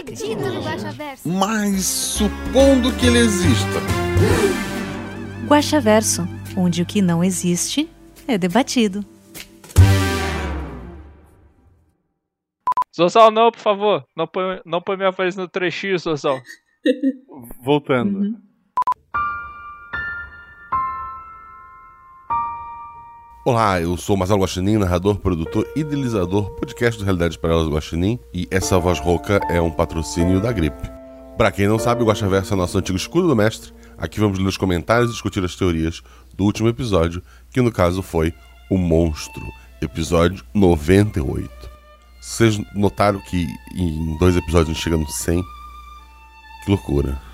acredito no Guaxaverso. Mas supondo que ele exista. Guaxaverso, onde o que não existe é debatido. Zorzal, não, por favor. Não põe, não põe minha voz no 3x, Zorzal. Voltando. Olá, eu sou Marcelo Guaxinim, narrador, produtor, idealizador, podcast do Realidades Paralelas Guaxinim, e essa voz rouca é um patrocínio da gripe. Pra quem não sabe, o Guaxaverso é nosso antigo escudo do mestre. Aqui vamos ler os comentários e discutir as teorias do último episódio, que no caso foi O Monstro, episódio 98. Vocês notaram que em dois episódios a gente chega no 100? Que loucura.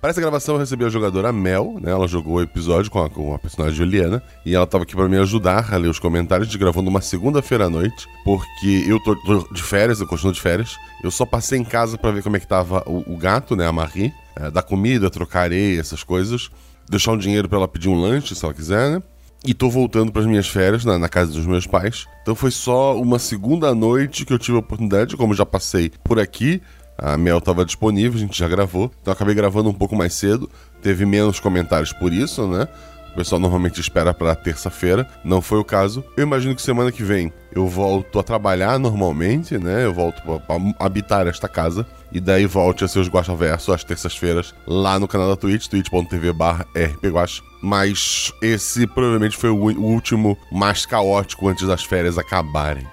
Para essa gravação eu recebi a jogadora Mel, né? Ela jogou o episódio com a, com a personagem Juliana. E ela estava aqui para me ajudar a ler os comentários. A gente gravou numa segunda-feira à noite. Porque eu tô, tô de férias, eu continuo de férias. Eu só passei em casa para ver como é que tava o, o gato, né? A Marie. É, dar comida, trocar areia, essas coisas. Deixar um dinheiro para ela pedir um lanche, se ela quiser, né? E tô voltando para as minhas férias na, na casa dos meus pais. Então foi só uma segunda noite que eu tive a oportunidade, como já passei por aqui. A Mel estava disponível, a gente já gravou. Então acabei gravando um pouco mais cedo. Teve menos comentários por isso, né? O pessoal normalmente espera para terça-feira. Não foi o caso. Eu imagino que semana que vem eu volto a trabalhar normalmente, né? Eu volto para habitar esta casa. E daí volte a ser os Guaxaverso às terças-feiras lá no canal da Twitch, twitch.tv rpguax. Mas esse provavelmente foi o último mais caótico antes das férias acabarem.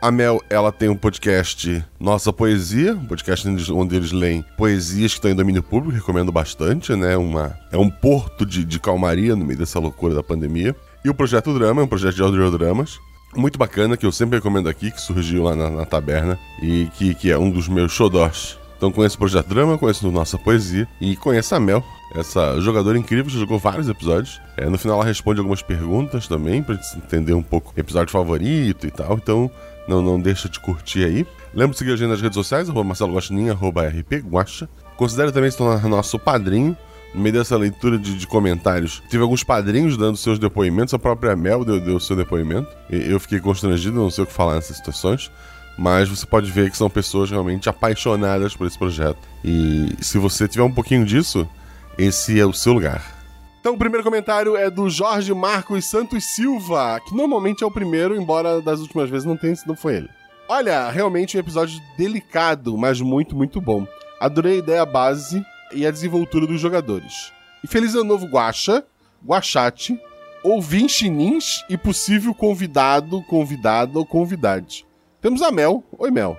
A Mel, ela tem um podcast Nossa Poesia, um podcast onde eles- leem poesias que estão em domínio público, recomendo bastante, né? Uma, é um porto de, de calmaria no meio dessa loucura da pandemia. E o Projeto Drama, é um projeto de audiodramas, muito bacana, que eu sempre recomendo aqui, que surgiu lá na, na taberna, e que, que é um dos meus xodós. Então conheço o Projeto Drama, conheço Nossa Poesia, e conheço a Mel, essa jogadora incrível, que jogou vários episódios. É, no final ela responde algumas perguntas também, pra gente entender um pouco episódio favorito e tal, então não, não deixa de curtir aí. Lembra de seguir a gente nas redes sociais, arroba Marcelo Guaxinim, arroba RP Guaxa. Considere também se tornar nosso padrinho. No meio dessa leitura de, de comentários, tive alguns padrinhos dando seus depoimentos, a própria Mel deu, deu seu depoimento. E eu fiquei constrangido, não sei o que falar nessas situações. Mas você pode ver que são pessoas realmente apaixonadas por esse projeto. E se você tiver um pouquinho disso, esse é o seu lugar. Então, o primeiro comentário é do Jorge Marcos Santos Silva, que normalmente é o primeiro, embora das últimas vezes não tenha sido, não foi ele. Olha, realmente um episódio delicado, mas muito, muito bom. Adorei a ideia base e a desenvoltura dos jogadores. E feliz ano novo, Guaxa, Guachate, ouvintinins e possível convidado, convidada ou convidade. Temos a Mel. Oi, Mel.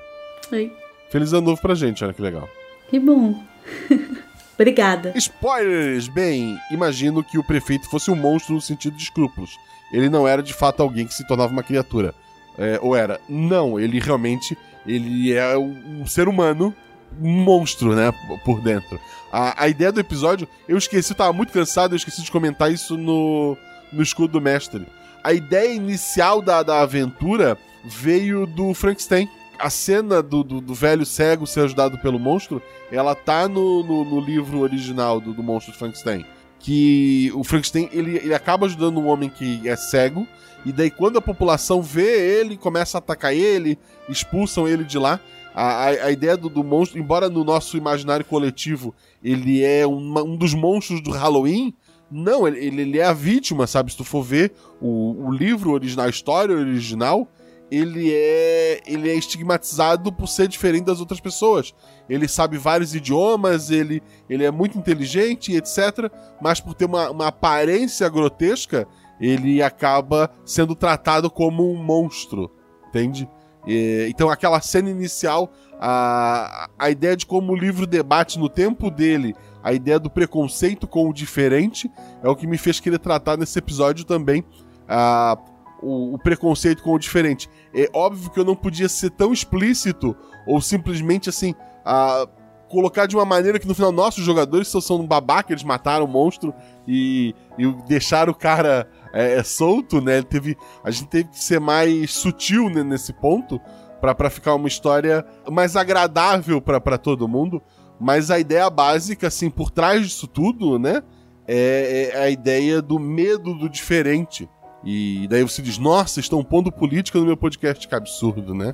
Oi. Feliz ano novo pra gente, olha que legal. Que bom. Obrigada. Spoilers! Bem, imagino que o prefeito fosse um monstro no sentido de escrúpulos. Ele não era de fato alguém que se tornava uma criatura. É, ou era? Não, ele realmente ele é um, ser humano, um monstro, né? Por dentro. A, a ideia do episódio, eu esqueci, eu tava muito cansado, eu esqueci de comentar isso no, no escudo do mestre. A ideia inicial da, da aventura veio do Frankenstein. A cena do, do, do velho cego ser ajudado pelo monstro, ela tá no, no, no livro original do, do monstro de Frankenstein. Que o Frankenstein ele, ele acaba ajudando um homem que é cego, e daí quando a população vê ele, começa a atacar ele, expulsam ele de lá. A, a, a ideia do, do monstro, embora no nosso imaginário coletivo ele é uma- um dos monstros do Halloween, não, ele, ele- ele é a vítima, sabe? Se tu for ver o, o livro original, a história original, ele é ele é estigmatizado por ser diferente das outras pessoas. Ele sabe vários idiomas, ele, ele é muito inteligente, etc. Mas por ter uma, uma aparência grotesca, ele acaba sendo tratado como um monstro, entende? E, então aquela cena inicial, a, a ideia de como o livro debate no tempo dele, a ideia do preconceito com o diferente, é o que me fez querer tratar nesse episódio também. O, o preconceito com o diferente. É óbvio que eu não podia ser tão explícito ou simplesmente assim, ah, colocar de uma maneira que no final, nossos jogadores só são um babaca, eles mataram o monstro e, e deixaram o cara é, é, solto, né? Ele teve, a gente teve que ser mais sutil né, nesse ponto para ficar uma história mais agradável para todo mundo. Mas a ideia básica, assim, por trás disso tudo, né? É, é a ideia do medo do diferente. E daí você diz, nossa, estão pondo política no meu podcast. Que absurdo, né?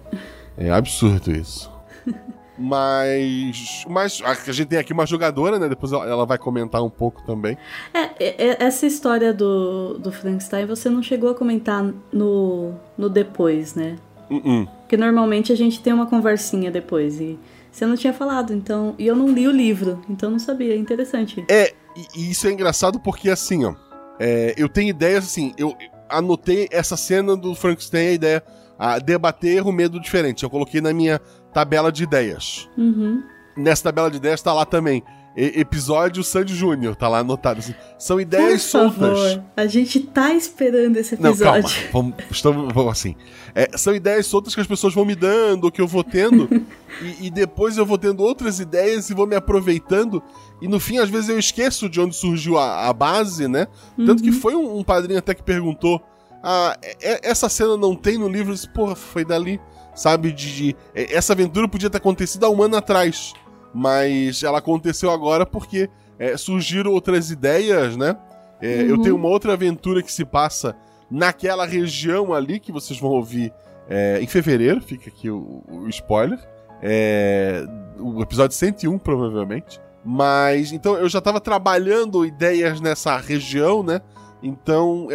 É absurdo isso. Mas. Mas a gente tem aqui uma jogadora, né? Depois ela vai comentar um pouco também. É, é, é, essa história do, do Frankenstein você não chegou a comentar no, no depois, né? Uh -uh. Porque normalmente a gente tem uma conversinha depois. E você não tinha falado, então. E eu não li o livro, então não sabia. É interessante. É, e, isso é engraçado porque assim, ó. É, eu tenho ideias assim. Eu anotei essa cena do Frankenstein, a ideia. A debater o medo diferente. Eu coloquei na minha tabela de ideias. Uhum. Nessa tabela de ideias tá lá também. E episódio Sandy Júnior, tá lá anotado. Assim, são ideias Por soltas. Favor, a gente tá esperando esse episódio. Não, calma. Vamos, estamos, vamos assim. É, são ideias soltas que as pessoas vão me dando, que eu vou tendo. e, e, depois eu vou tendo outras ideias e vou me aproveitando. E no fim, às vezes, eu esqueço de onde surgiu a, a base, né? Uhum. Tanto que uhum. foi um, um, padrinho até que perguntou: ah, é, essa cena não tem no livro? Eu disse, porra, foi dali sabe? De, de, é, essa aventura podia ter acontecido há um ano atrás, mas ela aconteceu agora porque é, surgiram outras ideias, né? É, uhum. Eu tenho uma outra aventura que se passa naquela região ali que vocês vão ouvir é, em fevereiro, fica aqui o, o spoiler. É, o episódio 101, provavelmente. Mas, então, eu já estava trabalhando ideias nessa região, né? Então,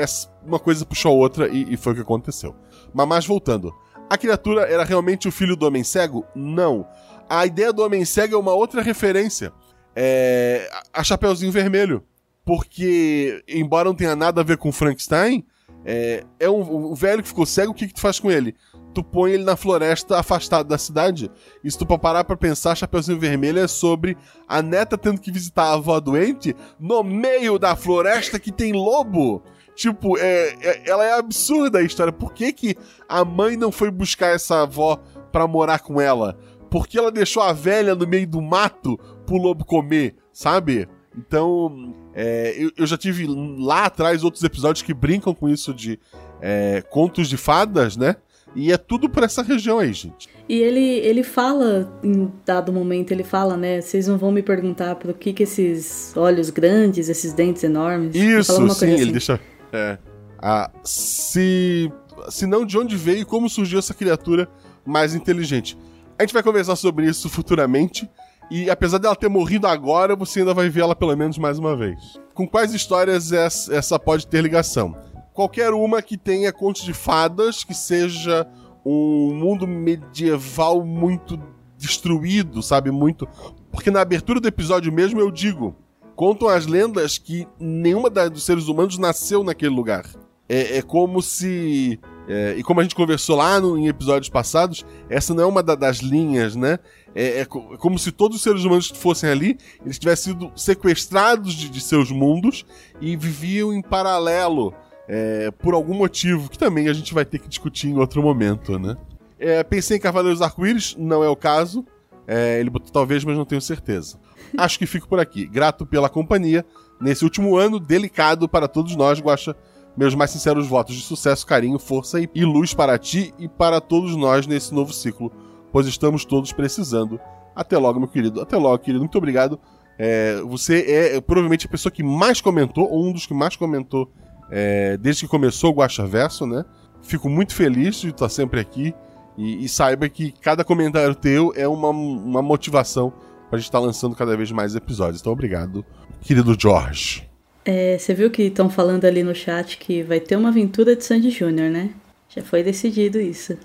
uma coisa puxou a outra e, e foi o que aconteceu. Mas, mas voltando. A criatura era realmente o filho do Homem Cego? Não. A ideia do Homem Cego é uma outra referência. É a Chapeuzinho Vermelho. Porque, embora não tenha nada a ver com Frankenstein, é, é um, um velho que ficou cego, o que, que tu faz com ele? Tu põe ele na floresta afastado da cidade. E se tu parar pra pensar, Chapeuzinho Vermelho é sobre a neta tendo que visitar a avó doente no meio da floresta que tem lobo. Tipo, é, é, ela é absurda a história. Por que, que a mãe não foi buscar essa avó pra morar com ela? Porque ela deixou a velha no meio do mato pro lobo comer, sabe? Então, é, eu, eu, já tive lá atrás outros episódios que brincam com isso de é, contos de fadas, né? E é tudo por essa região aí, gente. E ele, ele fala, em dado momento, ele fala, né? Vocês não vão me perguntar por que, que esses olhos grandes, esses dentes enormes. Isso, sim, assim. ele deixa. É. Ah, se. Se não, de onde veio e como surgiu essa criatura mais inteligente. A gente vai conversar sobre isso futuramente. E apesar dela ter morrido agora, você ainda vai ver ela pelo menos mais uma vez. Com quais histórias essa pode ter ligação? Qualquer uma que tenha contos de fadas, que seja um mundo medieval muito destruído, sabe? Muito. Porque na abertura do episódio mesmo eu digo: contam as lendas que nenhuma dos seres humanos nasceu naquele lugar. É, é como se. É, e como a gente conversou lá no, em episódios passados, essa não é uma da, das linhas, né? É, é, é, como se todos os seres humanos que fossem ali, eles tivessem sido sequestrados de, de seus mundos e viviam em paralelo é, por algum motivo, que também a gente vai ter que discutir em outro momento, né? É, pensei em Cavaleiros Arco-Íris, não é o caso. É, ele botou talvez, mas não tenho certeza acho que fico por aqui. Grato pela companhia nesse último ano delicado para todos nós, Guaxa. Meus mais sinceros votos de sucesso, carinho, força e luz para ti e para todos nós nesse novo ciclo, pois estamos todos precisando. Até logo, meu querido. Até logo, querido. Muito obrigado. É, você é, é provavelmente a pessoa que mais comentou, ou um dos que mais comentou é, desde que começou o Guaxa Verso, né? Fico muito feliz de estar sempre aqui. E, e, saiba que cada comentário teu é uma, uma motivação pra gente estar tá lançando cada vez mais episódios. Então, obrigado, querido George. É, você viu que estão falando ali no chat que vai ter uma aventura de Sandy Júnior, né? Já foi decidido isso.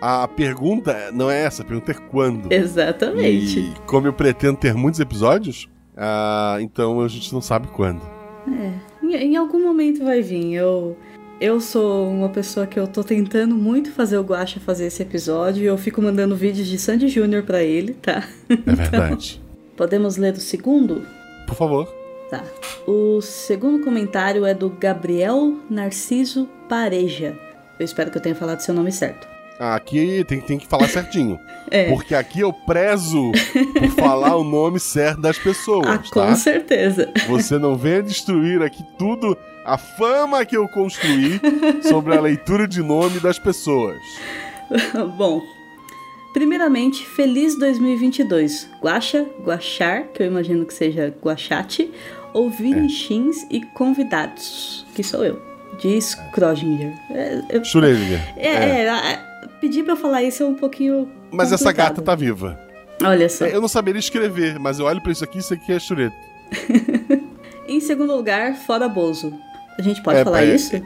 A pergunta não é essa, a pergunta é quando. Exatamente. E como eu pretendo ter muitos episódios, ah, então a gente não sabe quando. É, em, em algum momento vai vir. Eu eu sou uma pessoa que eu tô tentando muito fazer o Guacha fazer esse episódio e eu fico mandando vídeos de Sandy Júnior para ele, tá? É verdade. Então, podemos ler o segundo? Por favor. Tá. O segundo comentário é do Gabriel Narciso Pareja. Eu espero que eu tenha falado seu nome certo. Aqui tem, tem que falar certinho. É. Porque aqui eu prezo por falar o nome certo das pessoas, Ah, tá? com certeza. Você não venha destruir aqui tudo, a fama que eu construí sobre a leitura de nome das pessoas. Bom, primeiramente, feliz 2022. Guaxa, Guachar, que eu imagino que seja Guachate, ouvinchins e convidados, que sou eu, diz Kroginger. É, eu- Schrödinger. é, é, é, pedir pra eu falar isso é um pouquinho. Mas essa complicado. gata tá viva. Olha só. Eu não saberia escrever, mas eu olho pra isso aqui e isso aqui é Schrödinger. Em segundo lugar, fora Bozo. A gente pode É, falar é, isso? é,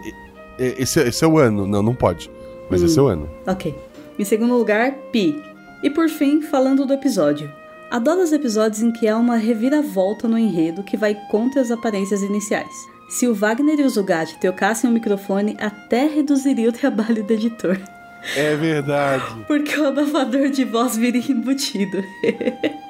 é, esse, é- esse é o ano. Não, não pode. Mas Hum. esse é o ano. Ok. Em segundo lugar, Pi. E por fim, falando do episódio. Adoro os episódios em que há uma reviravolta no enredo que vai contra as aparências iniciais. Se o Wagner e o Zugatti trocassem o microfone, até reduziria o trabalho do editor. É verdade. Porque o abafador de voz viria embutido.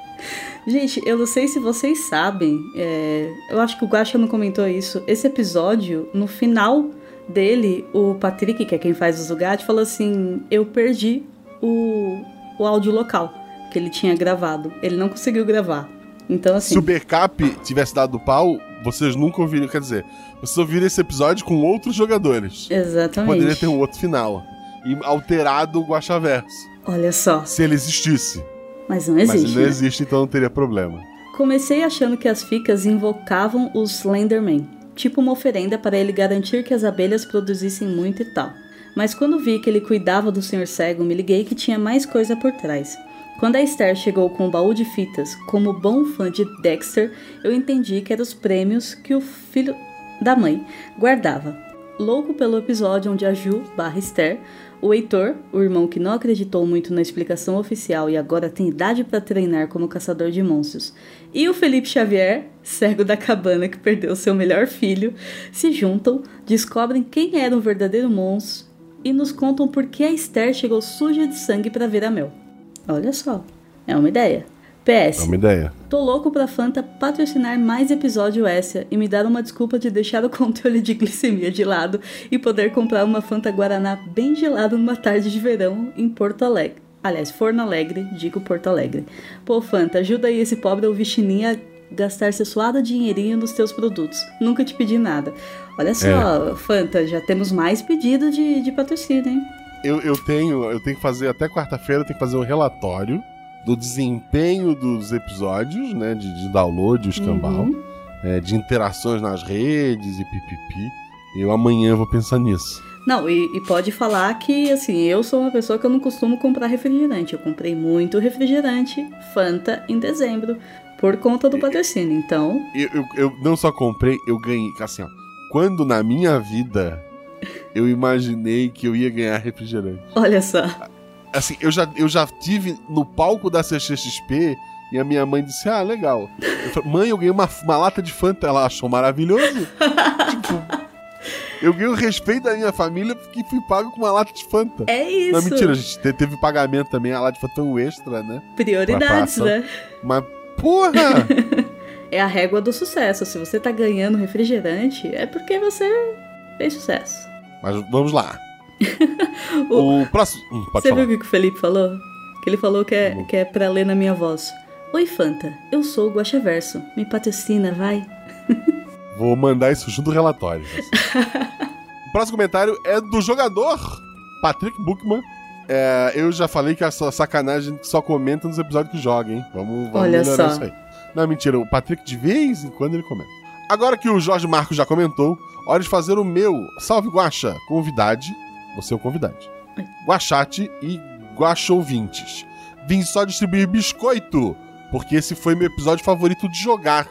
Gente, eu não sei se vocês sabem, é, eu acho que o Guaxa não comentou isso. Esse episódio, no final dele, o Patrick, que é quem faz o Zugatti, falou assim: Eu perdi o, o áudio local que ele tinha gravado. Ele não conseguiu gravar. Então, assim. Se o backup tivesse dado pau, vocês nunca ouviriam. Quer dizer, vocês ouviram esse episódio com outros jogadores. Exatamente. Poderia ter um outro final. E alterado o Guaxaverso. Olha só. Se ele existisse. Mas não Mas existe. ele não né? existe, então não teria problema. Comecei achando que as ficas invocavam os Slenderman, tipo uma oferenda para ele garantir que as abelhas produzissem muito e tal. Mas quando vi que ele cuidava do Sr. Cego, me liguei que tinha mais coisa por trás. Quando a Esther chegou com o baú de fitas, como bom fã de Dexter, eu entendi que eram os prêmios que o filho da mãe guardava. Louco pelo episódio onde a Ju barra Esther, o Heitor, o irmão que não acreditou muito na explicação oficial e agora tem idade para treinar como caçador de monstros, e o Felipe Xavier, cego da cabana que perdeu seu melhor filho, se juntam, descobrem quem era o verdadeiro monstro e nos contam por que a Esther chegou suja de sangue para ver a Mel. Olha só, é uma ideia. PS. É uma ideia. Tô louco pra Fanta patrocinar mais episódio essa e me dar uma desculpa de deixar o controle de glicemia de lado e poder comprar uma Fanta Guaraná bem gelada numa tarde de verão em Porto Alegre. Aliás, Forno Alegre, digo Porto Alegre. Pô, Fanta, ajuda aí esse pobre ouvinte a gastar seu suado dinheirinho nos teus produtos. Nunca te pedi nada. Olha só, Fanta, já temos mais pedido de, de patrocínio, hein? Eu, eu tenho, eu tenho que fazer até quarta-feira, eu tenho que fazer um relatório do desempenho dos episódios, né? De, de download, o escambau, Uhum. é, de interações nas redes e pipipi. Eu amanhã vou pensar nisso. Não, e, e pode falar que, assim, eu sou uma pessoa que eu não costumo comprar refrigerante. Eu comprei muito refrigerante, Fanta, em dezembro, por conta do patrocínio. Então, Eu, eu, eu não só comprei, eu ganhei. Assim, ó. Quando na minha vida eu imaginei que eu ia ganhar refrigerante. olha só. Assim, eu já, eu já tive no palco da CXXP e a minha mãe disse: Ah, legal. Eu falei, mãe, eu ganhei uma, uma lata de Fanta. Ela achou maravilhoso. tipo, eu ganhei o respeito da minha família porque fui pago com uma lata de Fanta. É isso. Não, mentira, a gente te- teve pagamento também. A lata de Fanta foi um extra, né? Prioridades, né? Mas, porra! É a régua do sucesso. Se você tá ganhando refrigerante, é porque você fez sucesso. Mas vamos lá. O- O próximo. Hum, você falar. viu o que o Felipe falou? Que ele falou que é, que é pra ler na minha voz. Oi, Fanta. Eu sou o Guaxaverso. Me patrocina, vai. Vou mandar isso junto do relatório. o próximo comentário é do jogador Patrick Bookman. É, eu já falei que a sacanagem só comenta nos episódios que joga, hein? Vamos, vamos Olha melhorar só. isso aí. Não, mentira, o Patrick de vez em quando ele comenta. Agora que o Jorge Marcos já comentou, hora de fazer o meu Salve Guaxa, convidade. Você é o convidade. Guachate e Guaxouvintes. Vim só distribuir biscoito, porque esse foi meu episódio favorito de jogar.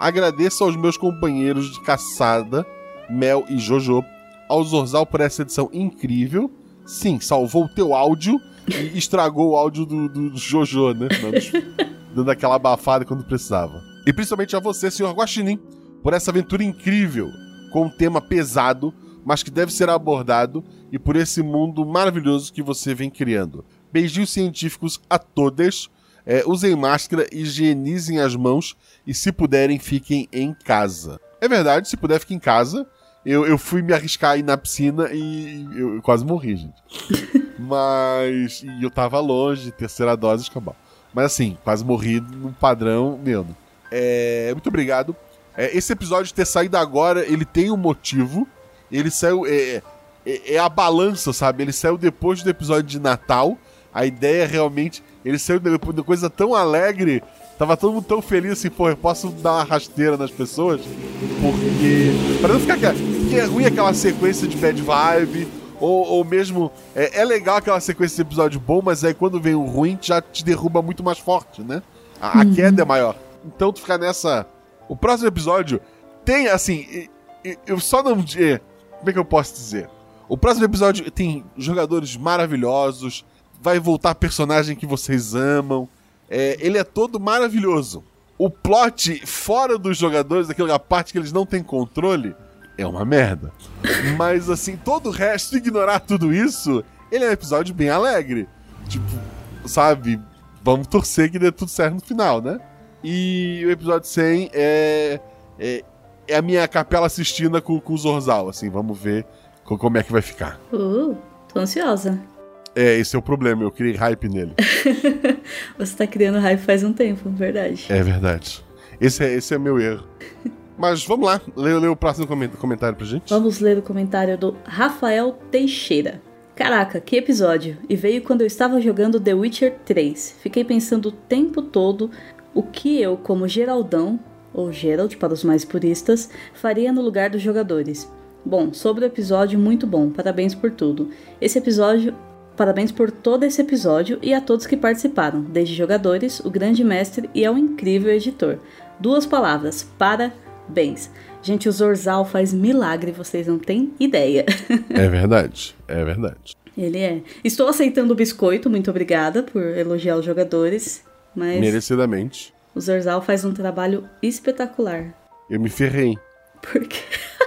Agradeço aos meus companheiros de caçada, Mel e Jojo, ao Zorzal por essa edição incrível. Sim, salvou o teu áudio e estragou o áudio do, do- Jojo, né? Dando- Dando aquela abafada quando precisava. E principalmente a você, senhor Guaxinim, por essa aventura incrível, com um tema pesado, mas que deve ser abordado, e por esse mundo maravilhoso que você vem criando. Beijinhos científicos a todas. É, usem máscara, higienizem as mãos e, se puderem, fiquem em casa. É verdade, se puder, fique em casa. Eu, eu fui me arriscar aí na piscina e eu, eu quase morri, gente. Mas. E eu tava longe, terceira dose, escambau. Mas assim, quase morri no padrão mesmo. É, muito obrigado. É, esse episódio ter saído agora, ele tem um motivo. Ele saiu. É, é, é, a balança, sabe? Ele saiu depois do episódio de Natal. A ideia realmente. Ele saiu depois de coisa tão alegre. Tava todo mundo tão feliz assim, pô, eu posso dar uma rasteira nas pessoas. Porque. Pra não ficar. Porque é ruim aquela sequência de bad vibe. Ou, ou mesmo. É, é legal aquela sequência de episódio bom, mas aí quando vem o ruim, já te derruba muito mais forte, né? A, a uhum. queda é maior. Então tu fica nessa. O próximo episódio tem, assim. Eu só não. Como é que eu posso dizer? O próximo episódio tem jogadores maravilhosos, vai voltar personagem que vocês amam. É, ele é todo maravilhoso. O plot fora dos jogadores, daquela parte que eles não têm controle, é uma merda. Mas assim, todo o resto, ignorar tudo isso, ele é um episódio bem alegre. Tipo, sabe? Vamos torcer que dê tudo certo no final, né? E o episódio 100 é, é, é a minha capela assistindo com, com o Zorzal, assim, vamos ver como é que vai ficar. Uh, tô ansiosa. É, esse é o problema, eu criei hype nele. Você tá criando hype faz um tempo, verdade. É verdade. Esse é, esse é meu erro. Mas vamos lá, lê, lê o próximo comentário pra gente. Vamos ler o comentário do Rafael Teixeira. Caraca, que episódio! E veio quando eu estava jogando The Witcher 3. Fiquei pensando o tempo todo o que eu, como Geraldão, ou Gerald para os mais puristas, faria no lugar dos jogadores. Bom, sobre o episódio, muito bom, parabéns por tudo. Esse episódio, parabéns por todo esse episódio e a todos que participaram, desde jogadores, o grande mestre e ao incrível editor. Duas palavras, parabéns. Gente, o Zorzal faz milagre, vocês não têm ideia. É verdade, é verdade. Ele é. Estou aceitando o biscoito, muito obrigada por elogiar os jogadores, mas. Merecidamente. O Zorzal faz um trabalho espetacular. Eu me ferrei. Por quê?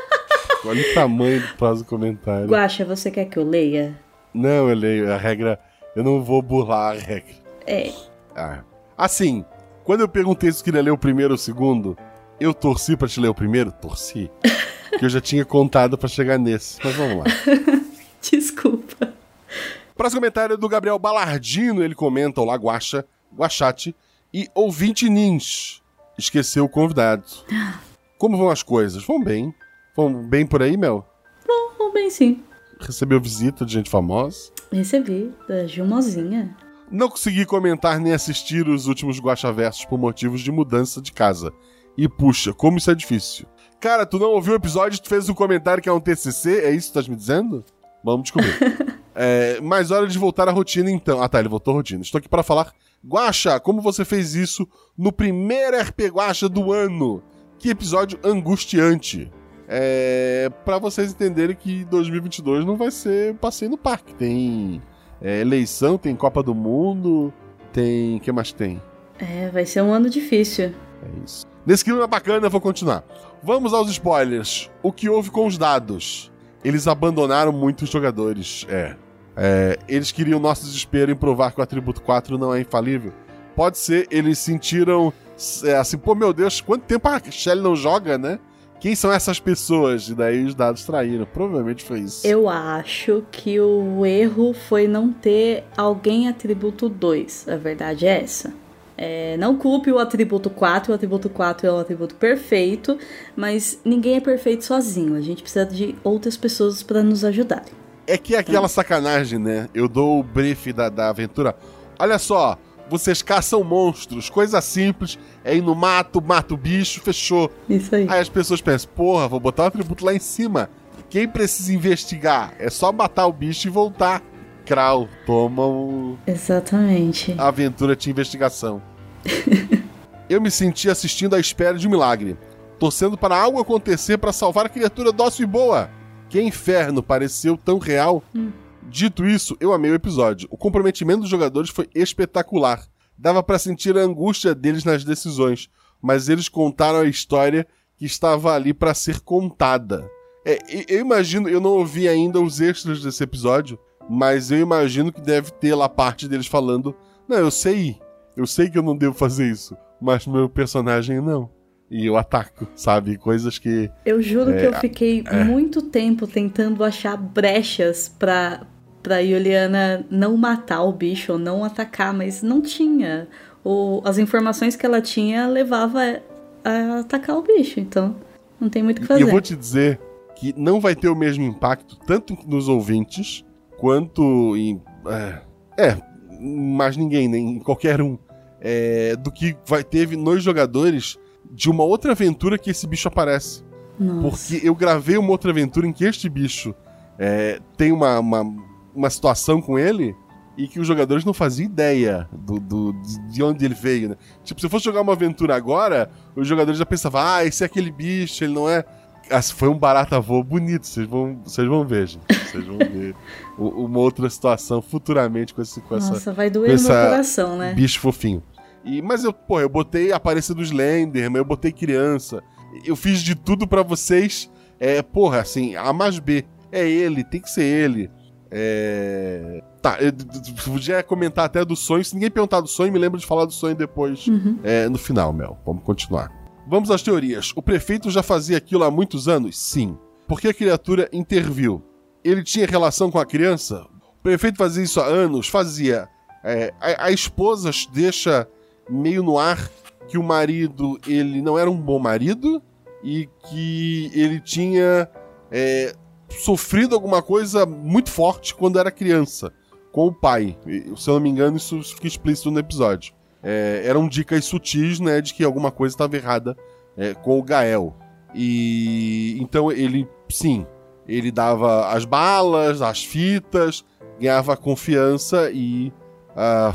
Olha o tamanho do prazo do comentário. Guaxa, você quer que eu leia? Não, eu leio. A regra. Eu não vou burlar a regra. É. Ah. Assim, quando eu perguntei se queria ler o primeiro ou o segundo, eu torci pra te ler o primeiro? Torci. que eu já tinha contado para chegar nesse. Mas vamos lá. Desculpa. Próximo comentário é do Gabriel Balardino. Ele comenta: Olá, Guaxa, Guaxate e ouvinte Nins. Esqueceu o convidado. Como vão as coisas? Vão bem. Vão bem por aí, Mel? Vão, vão bem sim. Recebeu visita de gente famosa? Recebi, da Gilmozinha. Não consegui comentar nem assistir os últimos Guaxaversos por motivos de mudança de casa. E puxa, como isso é difícil. Cara, tu não ouviu o episódio, tu fez um comentário que é um TCC, é isso que tu tá me dizendo? Vamos descobrir. é, mas hora de voltar à rotina então. Ah tá, ele voltou à rotina. Estou aqui para falar. Guaxa, como você fez isso no primeiro RP Guaxa do ano? Que episódio angustiante. É, para vocês entenderem que 2022 não vai ser passeio no parque. Tem é, eleição, tem Copa do Mundo, tem. O que mais tem? É, vai ser um ano difícil. É isso. Nesse clima bacana, eu vou continuar. Vamos aos spoilers. O que houve com os dados? Eles abandonaram muitos jogadores. É. é eles queriam nosso desespero em provar que o atributo 4 não é infalível. Pode ser, eles sentiram é, assim, pô, meu Deus, quanto tempo a Shelly não joga, né? Quem são essas pessoas? E daí os dados traíram. Provavelmente foi isso. Eu acho que o erro foi não ter alguém atributo 2. A verdade é essa. É, não culpe o atributo 4, o atributo 4 é o atributo perfeito, mas ninguém é perfeito sozinho. A gente precisa de outras pessoas para nos ajudarem. É que é aquela sacanagem, né? Eu dou o brief da, da aventura. Olha só, vocês caçam monstros, coisa simples, é ir no mato, mata o bicho, fechou. Isso aí. Aí as pessoas pensam, porra, vou botar o atributo lá em cima. Quem precisa investigar? É só matar o bicho e voltar. Kral, toma o. Exatamente. A aventura de investigação. Eu me senti assistindo à espera de um milagre, torcendo para algo acontecer para salvar a criatura dócil e boa. Que inferno pareceu tão real. Hum. Dito isso, eu amei o episódio. O comprometimento dos jogadores foi espetacular. Dava para sentir a angústia deles nas decisões, mas eles contaram a história que estava ali para ser contada. É, eu imagino, eu não ouvi ainda os extras desse episódio, mas eu imagino que deve ter lá parte deles falando: Não, eu sei, eu sei que eu não devo fazer isso, mas meu personagem não. E eu ataco, sabe? Coisas que. Eu juro é, que eu fiquei é... muito tempo tentando achar brechas para pra Juliana não matar o bicho ou não atacar, mas não tinha. O, as informações que ela tinha levava a atacar o bicho, então não tem muito o que fazer. E eu vou te dizer que não vai ter o mesmo impacto tanto nos ouvintes quanto em. É, é mais ninguém, nem qualquer um. É, do que vai teve nos jogadores de uma outra aventura que esse bicho aparece. Nossa. Porque eu gravei uma outra aventura em que este bicho é, tem uma, uma, uma, situação com ele e que os jogadores não faziam ideia do, do, de onde ele veio, né? Tipo, se eu fosse jogar uma aventura agora, os jogadores já pensavam, ah, esse é aquele bicho, ele não é. Ah, foi um barata voa bonito, vocês vão, vocês vão ver, gente. Vocês vão ver uma outra situação futuramente com, esse, com Nossa, essa. Nossa, vai doer no meu coração, né? Bicho fofinho. E, mas eu, pô, eu botei a aparência do Slenderman, eu botei criança. Eu fiz de tudo para vocês. É, porra, assim, A mais B. É ele, tem que ser ele. É. Tá, eu podia comentar até do sonho. Se ninguém perguntar do sonho, me lembro de falar do sonho depois, uhum. é, no final, Mel. Vamos continuar. Vamos às teorias. O prefeito já fazia aquilo há muitos anos? Sim. Por que a criatura interviu? Ele tinha relação com a criança? O prefeito fazia isso há anos? Fazia. É, a, a esposa deixa meio no ar que o marido ele não era um bom marido e que ele tinha é, sofrido alguma coisa muito forte quando era criança com o pai. Se eu não me engano, isso fica explícito no episódio. É, eram dicas sutis, né, de que alguma coisa estava errada é, com o Gael. E então ele, sim, ele dava as balas, as fitas, ganhava confiança e uh,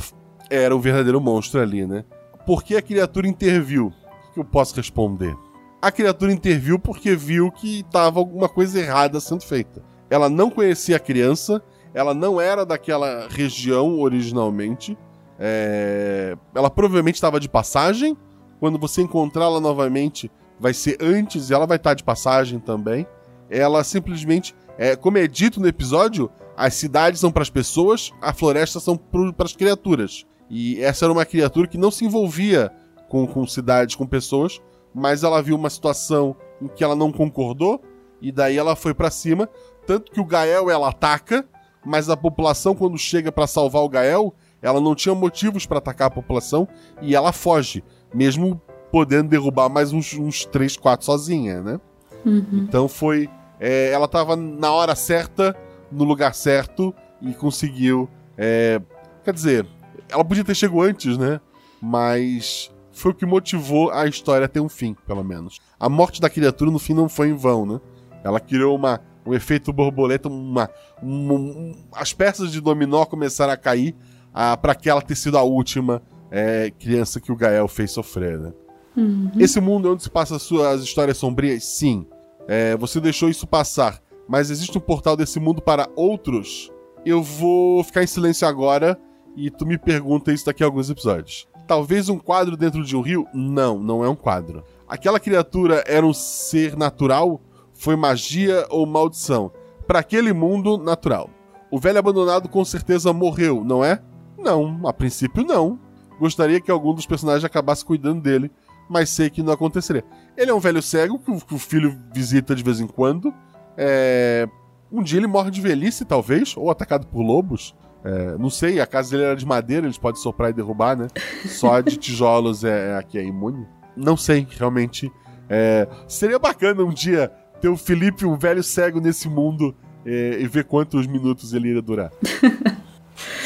era o verdadeiro monstro ali, né? Por que a criatura interviu? O que eu posso responder? A criatura interviu porque viu que estava alguma coisa errada sendo feita. Ela não conhecia a criança, ela não era daquela região originalmente. É... Ela provavelmente estava de passagem. Quando você encontrá-la novamente, vai ser antes e ela vai estar de passagem também. Ela simplesmente, é, como é dito no episódio, as cidades são para as pessoas, a floresta são para as criaturas. E essa era uma criatura que não se envolvia com, com cidades, com pessoas, mas ela viu uma situação em que ela não concordou, e daí ela foi para cima. Tanto que o Gael ela ataca, mas a população, quando chega para salvar o Gael, ela não tinha motivos para atacar a população e ela foge, mesmo podendo derrubar mais uns, uns 3, 4 sozinha, né? Uhum. Então foi. É, ela tava na hora certa, no lugar certo, e conseguiu. É, quer dizer, ela podia ter chegado antes, né? Mas foi o que motivou a história a ter um fim, pelo menos. A morte da criatura no fim não foi em vão, né? Ela criou uma, um efeito borboleta, uma, uma um, as peças de dominó começaram a cair ah, para que ela ter sido a última é, criança que o Gael fez sofrer, né? Uhum. Esse mundo é onde se passa as suas histórias sombrias, sim. É, você deixou isso passar, mas existe um portal desse mundo para outros? Eu vou ficar em silêncio agora e tu me pergunta isso daqui a alguns episódios. Talvez um quadro dentro de um rio? Não, não é um quadro. Aquela criatura era um ser natural? Foi magia ou maldição? Para aquele mundo, natural. O velho abandonado com certeza morreu, não é? Não, a princípio não. Gostaria que algum dos personagens acabasse cuidando dele, mas sei que não aconteceria. Ele é um velho cego que o, filho visita de vez em quando. É... Um dia ele morre de velhice, talvez, ou atacado por lobos. É, não sei, a casa dele era de madeira, eles podem soprar e derrubar, né? Só de tijolos é, é aqui é imune. Não sei, realmente. É, seria bacana um dia ter o Felipe, um velho cego nesse mundo, é, e ver quantos minutos ele iria durar.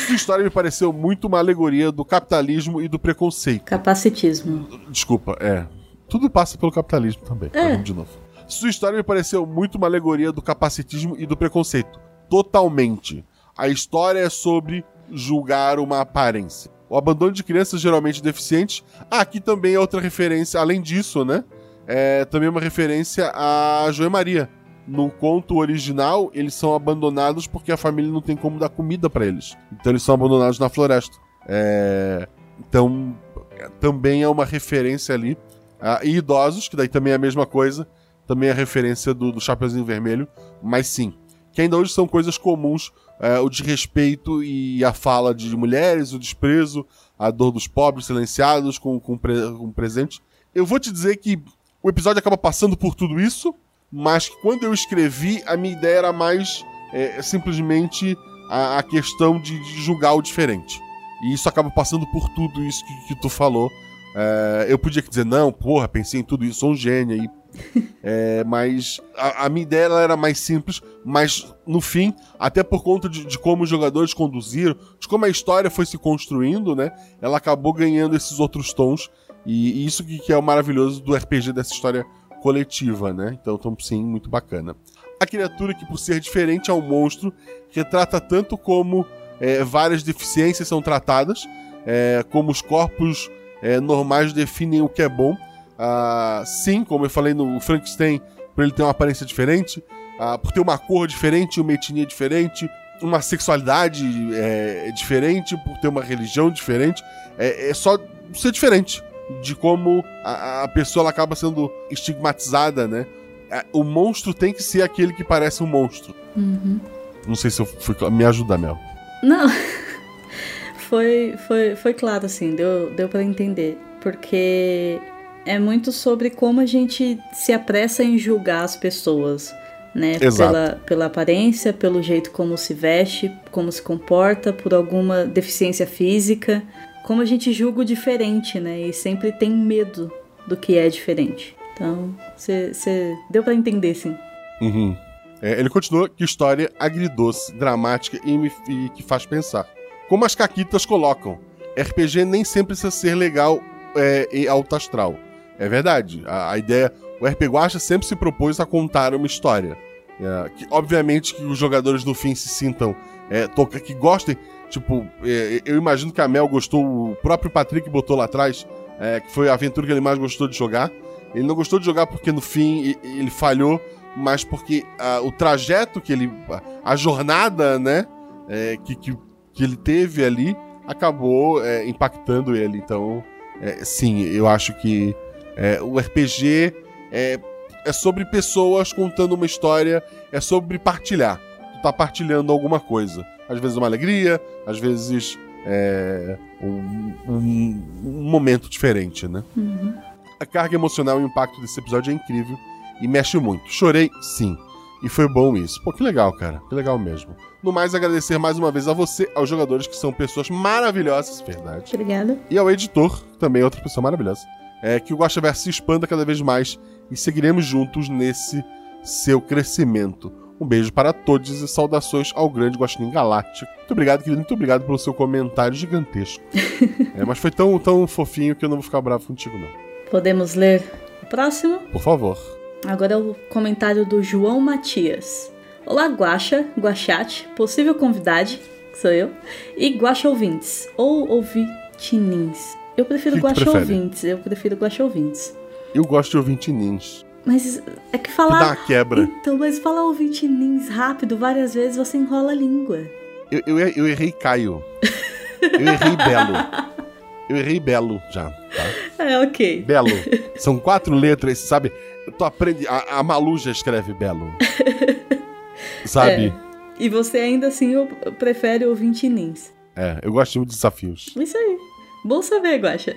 Sua história me pareceu muito uma alegoria do capitalismo e do preconceito. Capacitismo. Desculpa, é. Tudo passa pelo capitalismo também. É. De novo. Sua história me pareceu muito uma alegoria do capacitismo e do preconceito. Totalmente. A história é sobre julgar uma aparência. O abandono de crianças geralmente deficientes. Ah, aqui também é outra referência, além disso, né? É também uma referência a João Maria. No conto original, eles são abandonados porque a família não tem como dar comida para eles. Então eles são abandonados na floresta. É... Então, também é uma referência ali. Ah, e idosos, que daí também é a mesma coisa. Também é a referência do, do Chapeuzinho Vermelho. Mas sim, que ainda hoje são coisas comuns é, o desrespeito e a fala de mulheres, o desprezo, a dor dos pobres silenciados com, com, pre, com presente. Eu vou te dizer que o episódio acaba passando por tudo isso, mas quando eu escrevi, a minha ideia era mais é, simplesmente a, a questão de, de, julgar o diferente. E isso acaba passando por tudo isso que, que tu falou. É, eu podia dizer, não, porra, pensei em tudo isso, sou um gênio. E, é, mas a, a, minha ideia era mais simples, mas no fim, até por conta de, de, como os jogadores conduziram, de como a história foi se construindo, né? Ela acabou ganhando esses outros tons. E, e isso que, que é o maravilhoso do RPG dessa história coletiva, né? Então, então, sim, muito bacana. A criatura que, por ser diferente ao monstro, retrata tanto como é, várias deficiências são tratadas, é, como os corpos é, normais definem o que é bom. Ah, sim, como eu falei no Frankenstein, por ele ter uma aparência diferente, ah, por ter uma cor diferente, uma etnia diferente, uma sexualidade é, diferente, por ter uma religião diferente, é, é só ser diferente de como a, a pessoa acaba sendo estigmatizada, né? É, o monstro tem que ser aquele que parece um monstro. Uhum. Não sei se eu fui. Me ajuda, Mel. Não. foi, foi, foi claro, assim, deu, deu para entender. Porque é muito sobre como a gente se apressa em julgar as pessoas. Né? Exato. Pela, pela aparência, pelo jeito como se veste, como se comporta, por alguma deficiência física como a gente julga o diferente, né? E sempre tem medo do que é diferente. Então, você deu para entender, sim. Uhum. É, ele continua que história agridoce, dramática e, me, e que faz pensar. Como as caquitas colocam, RPG nem sempre precisa ser legal é, e alto astral. É verdade. A, a, ideia. O RPG Guacha sempre se propôs a contar uma história. É, que, obviamente que os jogadores no fim se sintam. É, toca, que gostem Tipo, é, eu imagino que a Mel gostou, o próprio Patrick botou lá atrás, é, que foi a aventura que ele mais gostou de jogar. Ele não gostou de jogar porque no fim ele falhou, mas porque o trajeto que ele. a jornada, né? É, que, que, que, ele teve ali acabou é, impactando ele. Então, é, sim, eu acho que é, o RPG é, é sobre pessoas contando uma história, é sobre partilhar. Tu tá partilhando alguma coisa às vezes uma alegria, às vezes é, um, um, um, momento diferente, né? Uhum. A carga emocional e o impacto desse episódio é incrível e mexe muito. Chorei, sim. E foi bom isso. Pô, que legal, cara. Que legal mesmo. No mais, agradecer mais uma vez a você, aos jogadores que são pessoas maravilhosas, verdade. Obrigada. E ao editor, também outra pessoa maravilhosa. É, que o Guaxaverso se expanda cada vez mais e seguiremos juntos nesse seu crescimento. Um beijo para todos e saudações ao grande Guaxinim Galáctico. Muito obrigado, querido. Muito obrigado pelo seu comentário gigantesco. é, mas foi tão, tão fofinho que eu não vou ficar bravo contigo, não. Podemos ler o próximo? Por favor. Agora é o comentário do João Matias. Olá, Guaxa, Guaxate, possível convidade, que sou eu, e Guaxa ouvintes, ou ouvintinins. Eu prefiro Guaxa ouvintes, eu prefiro Guaxa ouvintes. Eu gosto de ouvintinins. Mas é que falar. Que dá uma quebra. Então, mas falar ouvinte nins rápido várias vezes você enrola a língua. Eu, eu, eu errei Caio. eu errei Belo. Eu errei Belo já, tá? É, ok. Belo. São quatro letras, sabe? Tu aprende. A, a Malu já escreve Belo. sabe? É. E você ainda assim prefere ouvinte nins. É, eu gosto de desafios. Isso aí. Bom saber, Guaxa.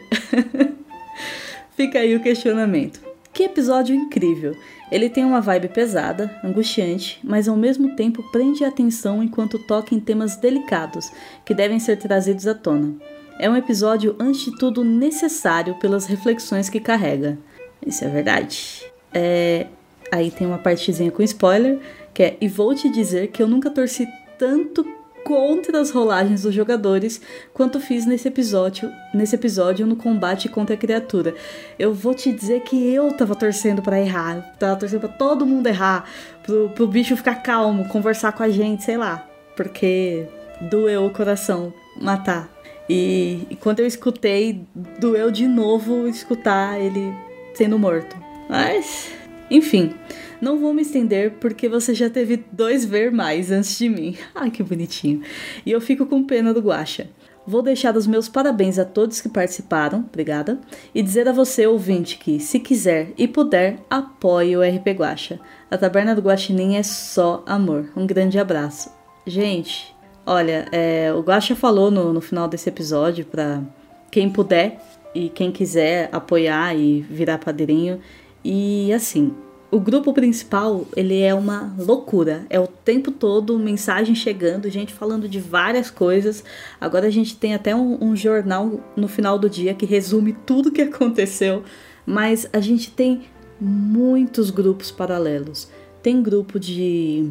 Fica aí o questionamento. Que episódio incrível! Ele tem uma vibe pesada, angustiante, mas ao mesmo tempo prende a atenção enquanto toca em temas delicados que devem ser trazidos à tona. É um episódio, antes de tudo, necessário pelas reflexões que carrega. Isso é verdade. É... Aí tem uma partezinha com spoiler, que é: E vou te dizer que eu nunca torci tanto contra as rolagens dos jogadores quanto fiz nesse episódio, nesse episódio no combate contra a criatura. Eu vou te dizer que eu tava torcendo para errar, tava torcendo para todo mundo errar, pro, pro bicho ficar calmo, conversar com a gente, sei lá, porque doeu o coração matar. E, e quando eu escutei, doeu de novo escutar ele sendo morto. Mas, enfim. Não vou me estender porque você já teve dois ver mais antes de mim. Ai, que bonitinho. E eu fico com pena do Guaxa. Vou deixar os meus parabéns a todos que participaram, obrigada, e dizer a você, ouvinte, que, se quiser e puder, apoie o RP Guacha. A Taberna do Guaxinim é só amor. Um grande abraço. Gente, olha, é, o Guacha falou no, no final desse episódio para quem puder e quem quiser apoiar e virar padrinho. E assim, o grupo principal, ele é uma loucura. É o tempo todo mensagem chegando, gente falando de várias coisas. Agora a gente tem até um, um jornal no final do dia que resume tudo que aconteceu. Mas a gente tem muitos grupos paralelos. Tem grupo de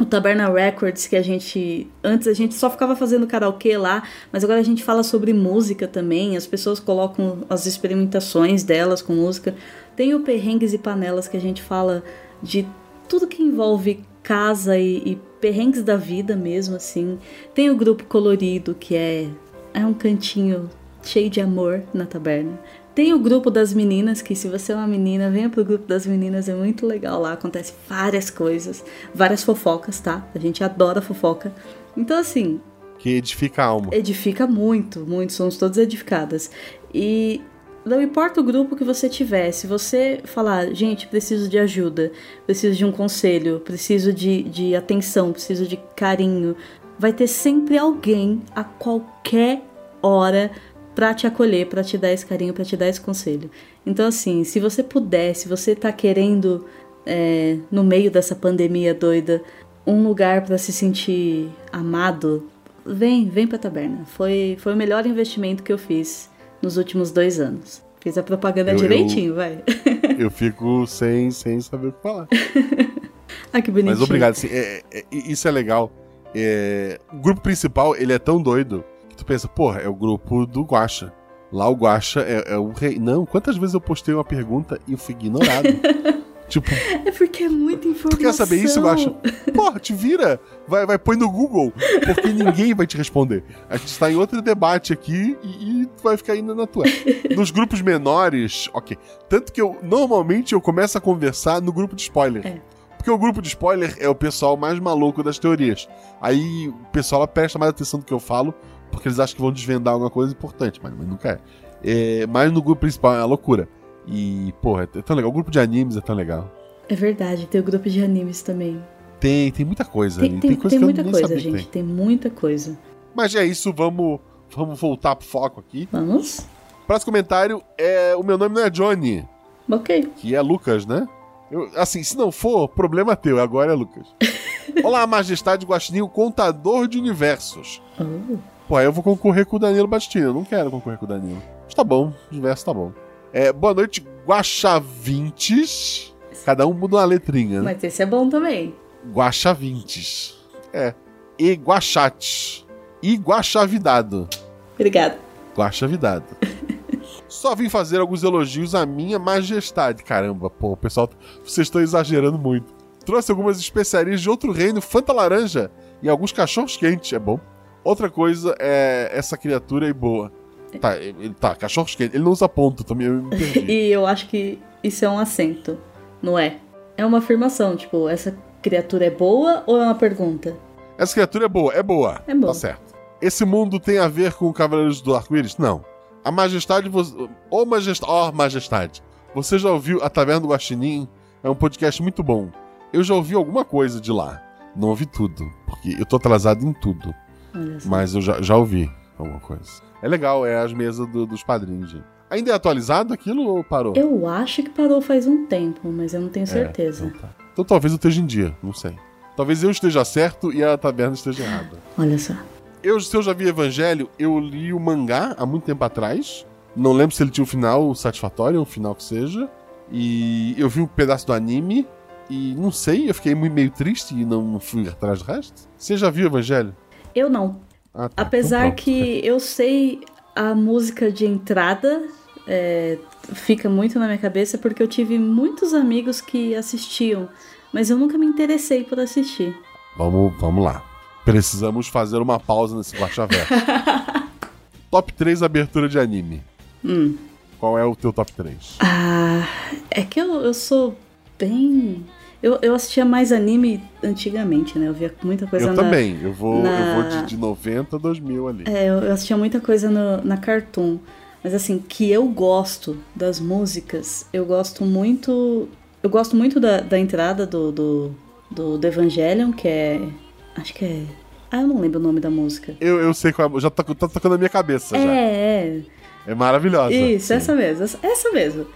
o Taberna Records, que a gente. Antes a gente só ficava fazendo karaokê lá, mas agora a gente fala sobre música também. As pessoas colocam as experimentações delas com música. Tem o Perrengues e Panelas, que a gente fala de tudo que envolve casa e, e perrengues da vida mesmo, assim. Tem o Grupo Colorido, que é, é um cantinho cheio de amor na taberna. Tem o grupo das meninas, que se você é uma menina, venha pro grupo das meninas, é muito legal lá, acontece várias coisas, várias fofocas, tá? A gente adora fofoca. Então, assim. Que edifica a alma. Edifica muito, muito, somos todas edificadas. E não importa o grupo que você tiver, se você falar, gente, preciso de ajuda, preciso de um conselho, preciso de, de atenção, preciso de carinho, vai ter sempre alguém a qualquer hora para te acolher, para te dar esse carinho, para te dar esse conselho. Então, assim, se você puder, se você tá querendo, é, no meio dessa pandemia doida, um lugar para se sentir amado, vem, vem pra taberna. Foi, foi o melhor investimento que eu fiz nos últimos dois anos. Fiz a propaganda eu, direitinho, eu, vai. Eu fico sem, sem saber o que falar. ah, que bonitinho. Mas obrigado, assim, é, é, isso é legal. É, o grupo principal, ele é tão doido tu pensa, porra, é o grupo do Guacha. Lá o Guacha é, é, o rei. Não, quantas vezes eu postei uma pergunta e fui ignorado? tipo. É porque é muita informação. Tu quer saber isso, Guacha? Porra, te vira. Vai, vai põe no Google. Porque ninguém vai te responder. A gente está em outro debate aqui e, e tu vai ficar indo na tua. Nos grupos menores, ok. Tanto que eu normalmente eu começo a conversar no grupo de spoiler. É. Porque o grupo de spoiler é o pessoal mais maluco das teorias. Aí o pessoal presta mais atenção do que eu falo, porque eles acham que vão desvendar alguma coisa importante, mas, mas nunca é. é. Mas no grupo principal é uma loucura. E, porra, é tão legal. O grupo de animes é tão legal. É verdade, tem o grupo de animes também. Tem, tem muita coisa tem, ali. Tem, tem, coisa tem muita coisa, gente. Tem. tem. muita coisa. Mas é isso, vamos, vamos voltar pro foco aqui. Vamos. Próximo comentário é. O meu nome não é Johnny. Ok. Que é Lucas, né? Eu, assim, se não for, problema teu, agora é Lucas. Olá, Majestade Guaxinim, o contador de universos. Oh. Pô, aí eu vou concorrer com o Danilo Bastinho. Eu não quero concorrer com o Danilo. Mas tá bom, o universo tá bom. É, boa noite, Guaxavintes. Cada um muda uma letrinha, né? Mas esse é bom também. Guaxavintes. É. E Guaxates. E Guaxavidado. Obrigado. Guaxavidado. Só vim fazer alguns elogios à minha majestade. Caramba, pô, pessoal, vocês estão exagerando muito. Trouxe algumas especiarias de outro reino, Fanta Laranja e alguns cachorros quentes. É bom. Outra coisa é essa criatura é boa. Tá, ele tá, cachorro quente. Ele não usa ponto também, eu me e eu acho que isso é um acento, não é? É uma afirmação, tipo, essa criatura é boa ou é uma pergunta? Essa criatura é boa, é boa. É boa. Tá certo. Esse mundo tem a ver com Cavaleiros do Arco-Íris? Não. A Majestade. Ô, oh, Majestade. Ó, oh, Majestade. Você já ouviu A Taverna do Guaxinim? É um podcast muito bom. Eu já ouvi alguma coisa de lá. Não ouvi tudo, porque eu tô atrasado em tudo. Mas eu já, já ouvi alguma coisa. É legal, é as mesas do, dos padrinhos, gente. Ainda é atualizado aquilo ou parou? Eu acho que parou faz um tempo, mas eu não tenho é, certeza. É, então, tá. então talvez eu esteja em dia, não sei. Talvez eu esteja certo e a taberna esteja errada. Olha só. Eu, se eu já vi Evangelho, eu li o mangá há muito tempo atrás. Não lembro se ele tinha um final satisfatório, um final que seja. E eu vi um pedaço do anime. E não sei, eu fiquei meio triste e não fui atrás do resto. Você já viu Evangelho? Eu não. Ah, tá. Apesar então, que eu sei a música de entrada, é, fica muito na minha cabeça porque eu tive muitos amigos que assistiam, mas eu nunca me interessei por assistir. Vamos, vamos lá. Precisamos fazer uma pausa nesse guaxaverso. top 3 abertura de anime. Hum. Qual é o teu top 3? Ah, é que eu, eu sou bem eu, eu assistia mais anime antigamente, né? Eu via muita coisa eu na... Eu também. Eu vou, na... eu vou de, de 90 a 2000 ali. É, eu, eu assistia muita coisa no, na Cartoon. Mas assim, que eu gosto das músicas, eu gosto muito... Eu gosto muito da, da entrada do, do, do, do Evangelion, que é... Acho que é... Ah, eu não lembro o nome da música. Eu, eu sei qual é. Já tá, tá tocando na minha cabeça é, já. É, é. maravilhosa. Isso, sim. essa mesmo. Essa mesmo.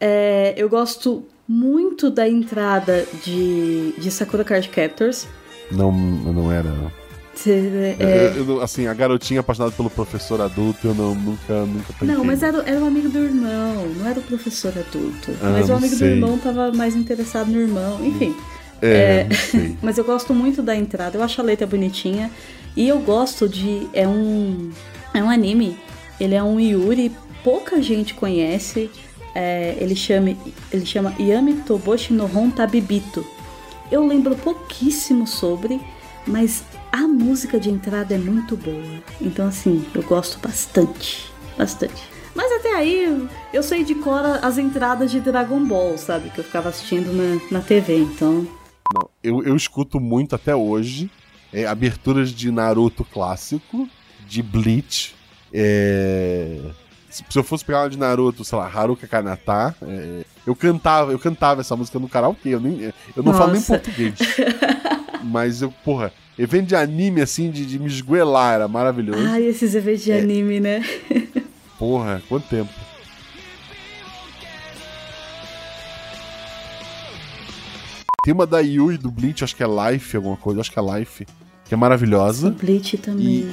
É, eu gosto muito da entrada de, de Sakura Card Captors. Não, não era. Cê- Eu- é, eu não- assim, a garotinha apaixonada pelo professor adulto, eu não, nunca, nunca tanquei. não, mas era, era o amigo do irmão, não era o professor adulto. Ah, mas o amigo do sei. irmão tava mais interessado no irmão, enfim. É, É. Mas eu gosto muito da entrada, eu acho a letra bonitinha. E eu gosto de. É um. É um anime. Ele é um Yuri, pouca gente conhece. É, ele, chama, ele chama Yami Toboshi no Hon Tabibito. Eu lembro pouquíssimo sobre, mas a música de entrada é muito boa. Então, assim, eu gosto bastante. Bastante. Mas até aí, eu sei de cor as entradas de Dragon Ball, sabe? Que eu ficava assistindo na, na TV, então. Não, eu, eu escuto muito até hoje é, aberturas de Naruto clássico, de Bleach. é, Se, se eu fosse pegar uma de Naruto, sei lá, Haruka Kanata, é, eu cantava, eu cantava essa música no karaokê, eu, nem, eu não falo nem Nossa. português. Mas eu, porra, evento de anime assim, de, de me esguelar, era maravilhoso. Ai, esses eventos de anime, né? Porra, quanto tempo. Tem uma da Yui do Bleach, acho que é Life, alguma coisa, acho que é Life, que é maravilhosa. Bleach também.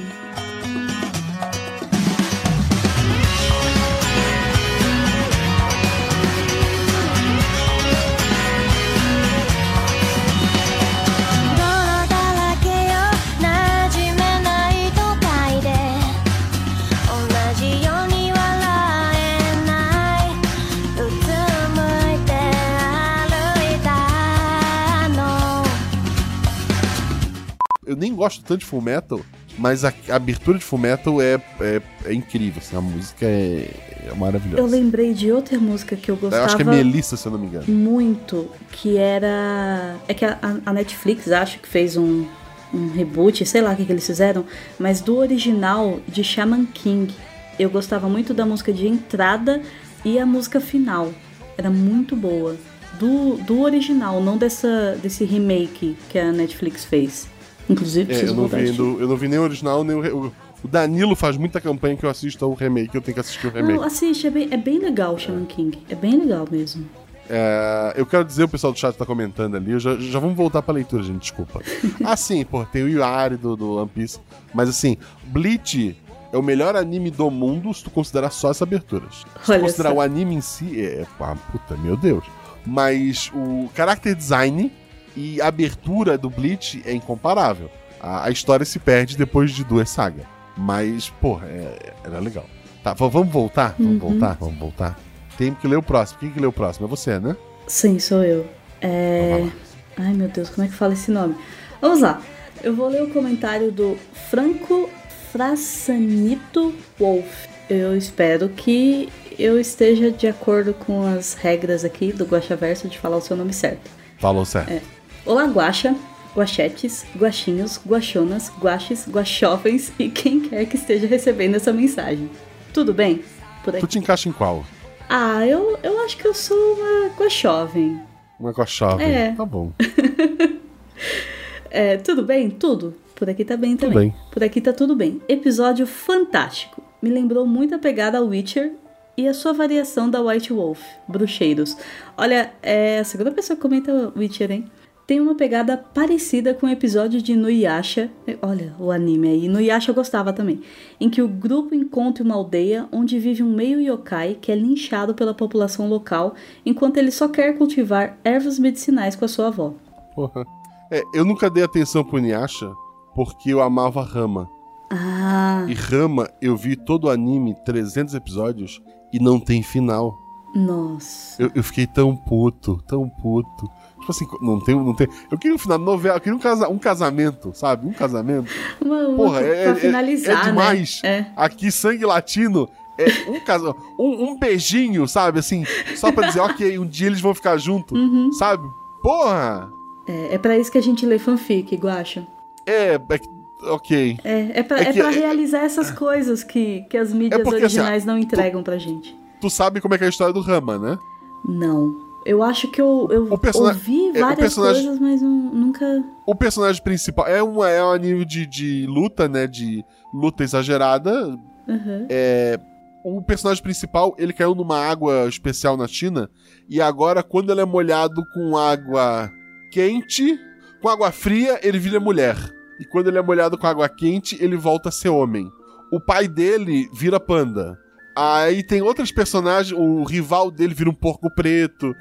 Eu nem gosto tanto de Full Metal, mas a, a abertura de Full Metal é, é, é incrível, assim, a música é, é maravilhosa. Eu lembrei de outra música que eu Eu gostava acho que é Melissa, se eu não me engano. muito, que era. É que a, a Netflix acho que fez um, um reboot, sei lá o que, que eles fizeram, mas do original de Shaman King. Eu gostava muito da música de entrada e a música final. Era muito boa. Do, do original, não dessa, desse remake que a Netflix fez. Inclusive, É, eu, não vi, ainda- eu não vi nem o original, nem o, o. Danilo faz muita campanha que eu assisto ao remake, eu tenho que assistir o remake. Não, assiste, é bem, é bem legal o Shaman King. É bem legal mesmo. É, eu quero dizer, o pessoal do chat tá comentando ali, já, já vamos voltar pra leitura, gente, desculpa. ah, sim, pô, tem o Yari do, do One Piece, mas assim, Bleach é o melhor anime do mundo se tu considerar só as aberturas. Se tu considerar só. o anime em si, é, ah, puta, meu Deus. Mas o character design e a abertura do Bleach é incomparável. A, a história se perde depois de duas sagas. Mas, porra, é- era legal. Tá, vamos voltar? Vamos Uhum. voltar? Vamos voltar. Tem que ler o próximo. Quem que lê o próximo? É você, né? Sim, sou eu. É. Ai meu Deus, como é que fala esse nome? Vamos lá. Eu vou ler o comentário do Franco Frassanito Wolf. Eu espero que eu esteja de acordo com as regras aqui do Guaxaverso de falar o seu nome certo. Falou certo. É. Olá, Guaxa, Guachetes, Guaxinhos, Guaxonas, Guaches, Guaxovens e quem quer que esteja recebendo essa mensagem. Tudo bem? Por Tu aqui. te encaixa em qual? Ah, eu, eu acho que eu sou uma Guaxovem. Uma chave. É. Tá bom. É, tudo bem? Tudo. Por aqui tá bem Tudo também. bem. Por aqui tá tudo bem. Episódio fantástico. Me lembrou muito a pegada Witcher e a sua variação da White Wolf, Bruxeiros. Olha, é a segunda pessoa que comenta Witcher, hein? Tem uma pegada parecida com o episódio de Nuyasha. Olha, o anime aí. Nuyasha eu gostava também. Em que o grupo encontra uma aldeia onde vive um meio yokai que é linchado pela população local enquanto ele só quer cultivar ervas medicinais com a sua avó. Porra. É, eu nunca dei atenção pro Inuyasha porque eu amava Rama. Ah, E Rama, eu vi todo o anime, 300 episódios, e não tem final. nossa. Eu, eu fiquei tão puto, tão puto. Tipo assim, não tem, não tem. Eu queria um final de novela, eu queria um, casa, um casamento, sabe? Um casamento. Uma, Porra, é, pra é- finalizar, é demais. né? É. Aqui, sangue latino. É um casal, um, um beijinho, sabe? Assim, só pra dizer, ok, um dia eles vão ficar junto, Uhum. sabe? Porra! É, é pra isso que a gente lê fanfic, Guacha. É, é que- ok. É, é pra, É é que- pra realizar essas coisas que, que as mídias porque, assim, originais não entregam pra gente. Tu sabe como é que é a história do Rama, né? Não. Eu acho que eu, eu ouvi é, várias personagem- coisas, mas nu- nunca. O personagem principal é, uma, é um anime de, de luta, né? De luta exagerada. Uhum. É, o personagem principal, ele caiu numa água especial na China, e agora, quando ele é molhado com água quente, com água fria, ele vira mulher. E quando ele é molhado com água quente, ele volta a ser homem. O pai dele vira panda. Aí tem outros personagens, o rival dele vira um porco preto.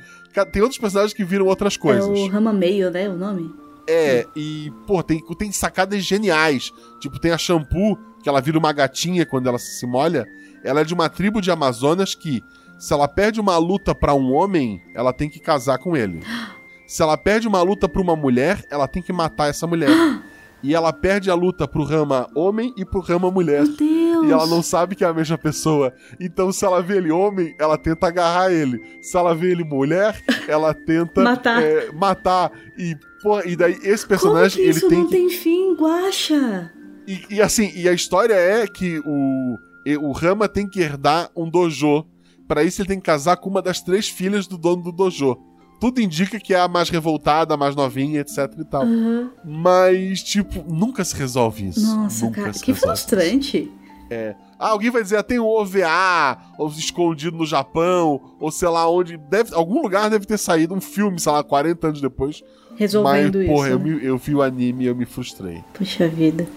Tem outros personagens que viram outras coisas. É o Rama Meio, né? O nome? É, e, pô, tem, tem sacadas geniais. Tipo, tem a Shampoo, que ela vira uma gatinha quando ela se molha. Ela é de uma tribo de Amazonas que, se ela perde uma luta pra um homem, ela tem que casar com ele. Se ela perde uma luta pra uma mulher, ela tem que matar essa mulher. E ela perde a luta pro rama homem e pro rama mulher. Meu Deus! E ela não sabe que é a mesma pessoa. Então, se ela vê ele homem, ela tenta agarrar ele. Se ela vê ele mulher, ela tenta Matar. é, matar. E, pô, e daí esse Como personagem, que isso ele tem não que. tem fim, Guaxa? E, e assim, e a história é que o, o Rama tem que herdar um dojo. Pra isso, ele tem que casar com uma das três filhas do dono do dojo. Tudo indica que é a mais revoltada, a mais novinha, etc e tal. Aham. Mas, tipo, nunca se resolve isso. Nossa, nunca cara, que resolve frustrante. ah, alguém vai dizer, ah, tem um OVA, ou escondido no Japão, ou sei lá onde. Deve, algum lugar deve ter saído um filme, sei lá, 40 anos depois. Resolvendo mas, porra, isso. eu, me- eu vi o anime e eu me frustrei. Puxa vida.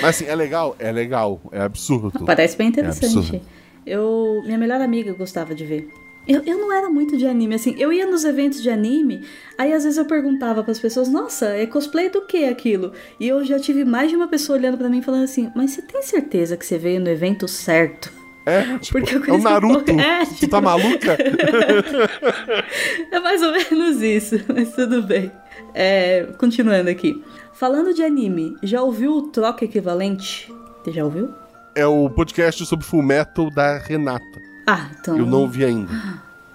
Mas assim, é legal? É legal. É absurdo. Parece bem É interessante. absurdo. eu, minha melhor amiga gostava de ver. Eu, eu não era muito de anime, assim. Eu ia nos eventos de anime, aí às vezes eu perguntava pras pessoas: Nossa, é cosplay do que aquilo? E eu já tive mais de uma pessoa olhando pra mim falando assim: Mas você tem certeza que você veio no evento certo? É, tipo, Porque eu é o Naruto. pouco- É, tu tipo- tá maluca? É mais ou menos isso, mas tudo bem. É, continuando aqui. Falando de anime, já ouviu o Troca Equivalente? Você já ouviu? é o podcast sobre Full Metal da Renata. Ah, então. Eu não ouvi ainda.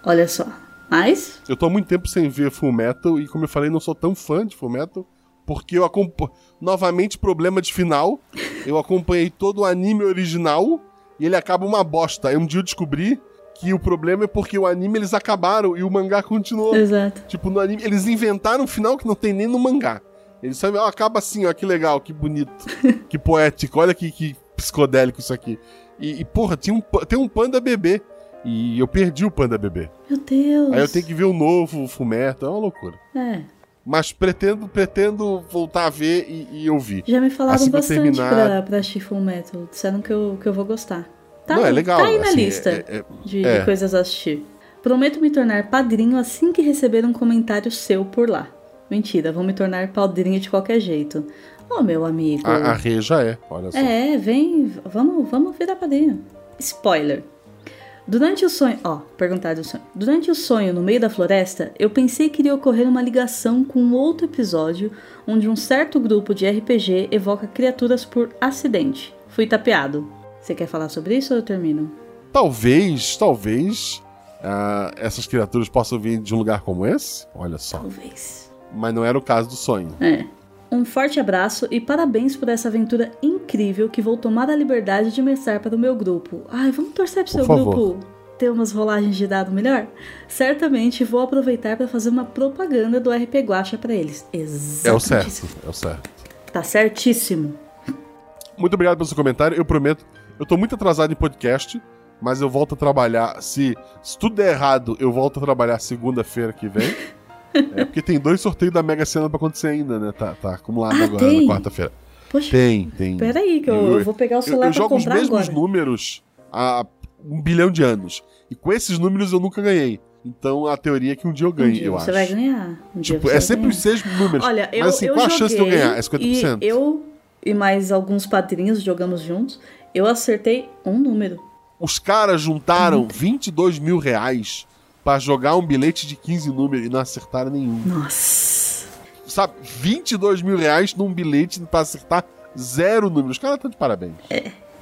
Olha só. Mas. Eu tô há muito tempo sem ver Full Metal e, como eu falei, não sou tão fã de Full Metal. Porque eu acompanho. Novamente, problema de final. Eu acompanhei todo o anime original e ele acaba uma bosta. Aí um dia eu descobri que o problema é porque o anime eles acabaram e o mangá continuou. Exato. Tipo, no anime, eles inventaram um final que não tem nem no mangá. Eles só ó, acaba assim, ó, que legal, que bonito, que poético, olha que, que psicodélico isso aqui. E, e, porra, tinha um, tem um panda bebê. E eu perdi o panda bebê. Meu Deus. Aí eu tenho que ver o novo, o Fumeto, é uma loucura. É. Mas pretendo, pretendo voltar a ver e, e ouvir. Já me falaram Assim bastante terminar- pra, pra assistir Full Metal. Disseram que eu, que eu vou gostar. Tá, Não, é legal, Tá aí na assim, lista é- é- de, é. de coisas a assistir. Prometo me tornar padrinho assim que receber um comentário seu por lá. Mentira, vou me tornar padrinho de qualquer jeito. Ô, meu amigo. A, a Rê já é, olha só. É, vem, vamos, vamos virar padrinho. Spoiler. Durante o sonho, ó, perguntar do sonho. Durante o sonho no meio da floresta, eu pensei que iria ocorrer uma ligação com um outro episódio onde um certo grupo de RPG evoca criaturas por acidente. Fui tapeado. Você quer falar sobre isso ou eu termino? Talvez, talvez ah, essas criaturas possam vir de um lugar como esse. Olha só. Talvez. Mas não era o caso do sonho. É. Um forte abraço e parabéns por essa aventura incrível que vou tomar a liberdade de mestrar para o meu grupo. Ai, vamos torcer pro Por seu favor. grupo ter umas rolagens de dado melhor? Certamente vou aproveitar para fazer uma propaganda do RP Guacha para eles. Exatamente. É o certo, é o certo. Tá certíssimo. Muito obrigado pelo seu comentário. Eu prometo, eu tô muito atrasado em podcast, mas eu volto a trabalhar. Se, se tudo der errado, eu volto a trabalhar segunda-feira que vem. é porque tem dois sorteios da Mega Sena pra acontecer ainda, né? Tá, tá acumulado Ah, agora tem? na quarta-feira. Poxa, Tem, tem. peraí que eu, eu vou pegar o eu, celular eu pra jogo os mesmos agora. números há um bilhão de anos. E com esses números eu nunca ganhei. Então a teoria é que um dia eu Um ganhe, dia eu você acho. vai ganhar. Um dia Tipo, você é vai sempre ganhar. os seis números. Olha, eu, Mas assim, eu qual a chance de eu ganhar? É 50%? E eu e mais alguns padrinhos jogamos juntos. Eu acertei um número. Os caras juntaram 22 mil reais pra jogar um bilhete de 15 números e não acertaram nenhum. Nossa. Sabe, 22 mil reais num bilhete pra acertar zero números. Os caras estão de parabéns.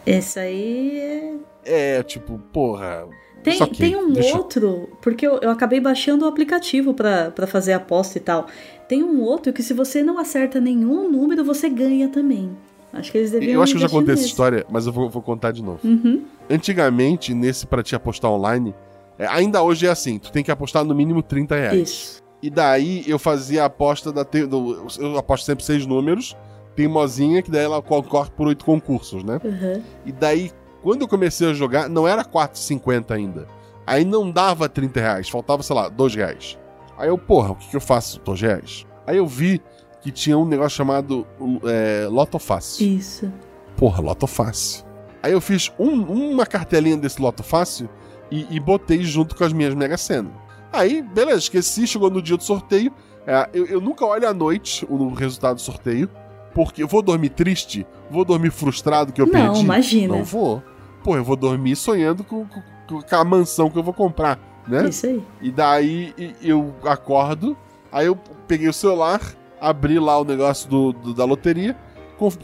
Esse aí é. É, tipo, porra. Tem, isso aqui, tem um deixa outro, porque eu, eu acabei baixando o aplicativo pra pra fazer a aposta e tal. Tem um outro que se você não acerta nenhum número, você ganha também. Acho que eles deviam Eu acho que eu já contei essa nisso. história, mas eu vou, vou contar de novo. Uhum. Antigamente, nesse pra te apostar online, é, ainda hoje é assim, tu tem que apostar no mínimo 30 reais. Isso. E daí eu fazia a aposta da. te- do- eu aposto sempre seis números. Teimosinha, que daí ela concorre por oito concursos, né? Uhum. E daí, Quando eu comecei a jogar, não era 4,50 ainda. Aí não dava 30 reais, faltava, sei lá, 2 reais. Aí eu, porra, o que, que eu faço? 2 reais. Aí eu vi que tinha um negócio chamado é, Loto Fácil. Isso. Porra, Loto Fácil. Aí eu fiz um, uma cartelinha desse Loto Fácil e, e, botei junto com as minhas Mega Sena. Aí, beleza, esqueci, chegou no dia do sorteio. É, eu, eu, nunca olho à noite o resultado do sorteio, porque eu vou dormir triste, vou dormir frustrado que eu não, perdi. Não, imagina. Não vou. Pô, eu vou dormir sonhando com, com, com, a mansão que eu vou comprar, né? Isso aí. E daí eu acordo, aí eu peguei o celular, abri lá o negócio do, do da loteria,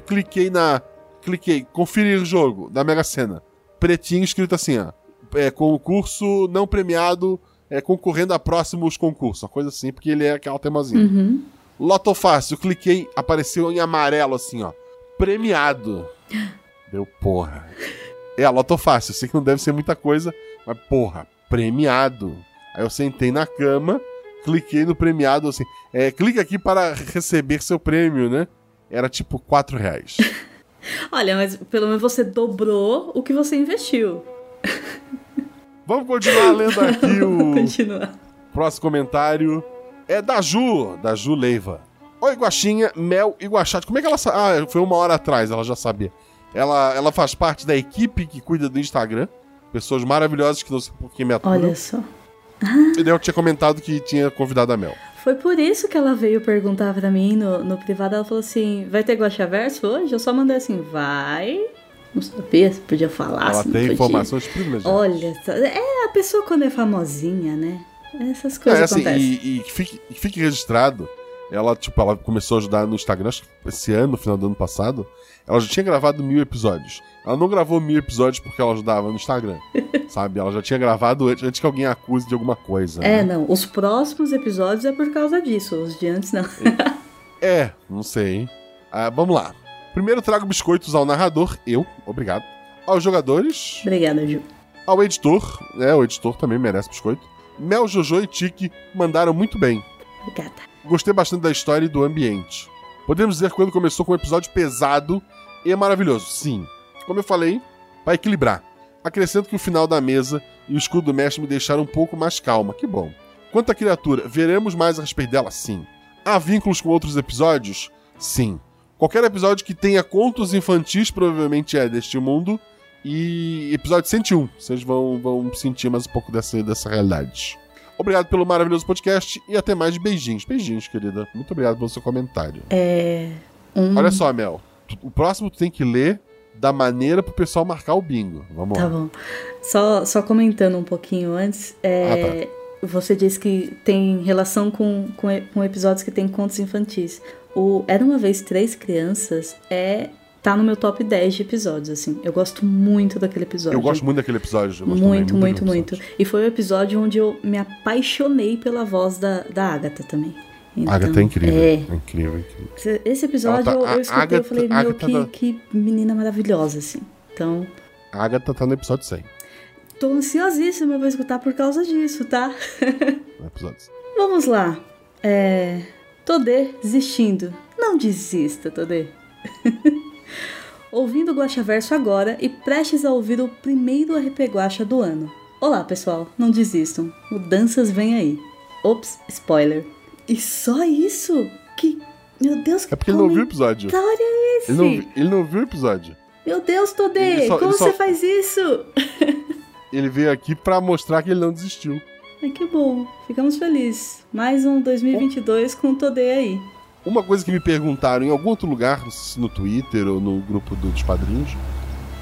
cliquei na. Cliquei, conferir jogo da Mega Sena. Pretinho escrito assim, ó. É, concurso não premiado, é, concorrendo a próximos concursos. Uma coisa assim, porque ele é aquela temozinha. Uhum. Loto Fácil, cliquei, apareceu em amarelo assim, ó. Premiado. Deu porra. É, Loto Fácil, sei que não deve ser muita coisa, mas porra, premiado. Aí eu sentei na cama, cliquei no premiado assim. É, clica aqui para receber seu prêmio, né? Era tipo 4 reais. Olha, mas pelo menos você dobrou o que você investiu. Vamos continuar lendo aqui o. continuar. Próximo comentário é da Ju, da Ju Leiva. Oi, Guaxinha, Mel e Guaxate. Como é que ela sabe? Ah, foi uma hora atrás, ela já sabia. Ela, ela faz parte da equipe que cuida do Instagram. Pessoas maravilhosas que não sei por que me aturam. Olha só. E daí eu tinha comentado que tinha convidado a Mel. Foi por isso que ela veio perguntar pra mim no, no privado. Ela falou assim: vai ter Guaxaverso hoje? Eu só mandei assim: vai. Não sabia se podia falar. Ela tem informações privilegiadas. Olha, é a pessoa quando é famosinha, né? Essas coisas é, assim, acontecem. E, e que, fique, que fique registrado. Ela, tipo, ela começou a ajudar no Instagram, acho que esse ano, no final do ano passado. Ela já tinha gravado mil episódios. Ela não gravou mil episódios porque ela ajudava no Instagram. sabe? Ela já tinha gravado antes, antes, que alguém acuse de alguma coisa. É, né? não. Os próximos episódios é por causa disso. Os de antes, não. é, não sei. Ah, vamos lá. Primeiro trago biscoitos ao narrador, eu, obrigado. Aos jogadores. Obrigada, Ju. Ao editor, né? O editor também merece biscoito. Mel, Jojo e Tiki mandaram muito bem. Obrigada. Gostei bastante da história e do ambiente. Podemos dizer que quando começou com um episódio pesado e maravilhoso. Sim. Como eu falei, para equilibrar. Acrescento que o final da mesa e o escudo do mestre me deixaram um pouco mais calma. Que bom. Quanto à criatura, veremos mais a respeito dela? Sim. Há vínculos com outros episódios? Sim. Qualquer episódio que tenha contos infantis provavelmente é deste mundo. E episódio 101, vocês vão, vão sentir mais um pouco dessa, dessa realidade. Obrigado pelo maravilhoso podcast e até mais beijinhos. Beijinhos, querida. Muito obrigado pelo seu comentário. É. Um... Olha só, Mel. O próximo tu tem que ler da maneira pro pessoal marcar o bingo. Vamos tá lá. Tá bom. Só, só comentando um pouquinho antes. É... Ah, tá. Você disse que tem relação com, com, com episódios que tem contos infantis. O Era uma vez três crianças é tá no meu top 10 de episódios, assim. Eu gosto muito daquele episódio. Eu gosto muito daquele episódio. Muito, muito, muito, muito. E foi o episódio onde eu me apaixonei pela voz da, da Agatha também. Então, Agatha é incrível. É... é incrível, incrível. Esse episódio tá, eu, eu escutei Agatha, e falei, meu, que, da... que menina maravilhosa, assim. Então. A Agatha tá no episódio 100. Tô ansiosíssima pra escutar por causa disso, tá? No episódio 100. Vamos lá. É. Todê desistindo. Não desista, Todê. Ouvindo o Guaxaverso agora e prestes a ouvir o primeiro RP Guaxa do ano. Olá, pessoal, não desistam. Mudanças vêm aí. Ops, spoiler. E só isso? Que. Meu Deus, que É porque ele não viu o episódio. é esse? Ele não, ele não viu o episódio. Meu Deus, Todê, só, como você só... faz isso? ele veio aqui pra mostrar que ele não desistiu. Ai, que bom. Ficamos felizes. Mais um 2022 com o Todê aí. Uma coisa que me perguntaram em algum outro lugar, no Twitter ou no grupo dos padrinhos,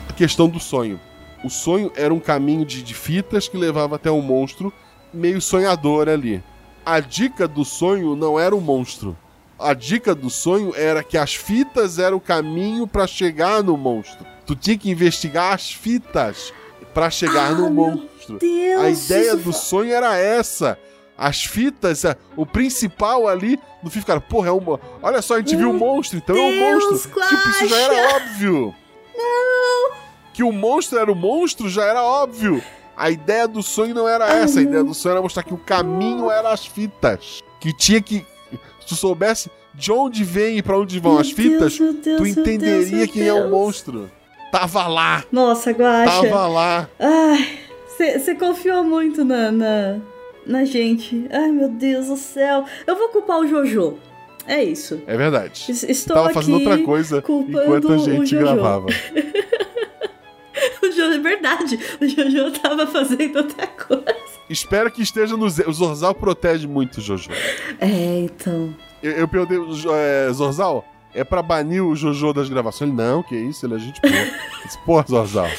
a questão do sonho. O sonho era um caminho de, de fitas que levava até um monstro meio sonhador ali. A dica do sonho não era o monstro. A dica do sonho era que as fitas eram o caminho para chegar no monstro. Tu tinha que investigar as fitas para chegar ah, no monstro. Deus, a ideia do sonho era essa. As fitas, o principal ali no fim ficaram, porra, é uma. Olha só, a gente viu um monstro, então Deus, é um monstro. Guaxa. Tipo, isso já era óbvio. Não. Que o monstro era o monstro já era óbvio. A ideia do sonho não era essa. A ideia do sonho era mostrar que o caminho era as fitas. Que tinha que. Se tu soubesse de onde vem e pra onde vão meu as fitas, Deus, Deus, tu entenderia Deus, quem é o monstro. Tava lá! Nossa, Guaxa. Tava lá! Ai, você confiou muito na, na, na gente. Ai, meu Deus do céu. Eu vou culpar o Jojo. É isso. É verdade. Es- Estou Tava aqui fazendo outra coisa enquanto a o gente Jojo. gravava. O Jojo, é verdade. O Jojo tava fazendo outra coisa. Espero que esteja no. O Zorzal protege muito o Jojo. É, então. Eu, eu perguntei, "Jo- é, Zorzal, é pra banir o Jojo das gravações? Ele, não, que isso, ele é gente boa. Porra, Zorzal.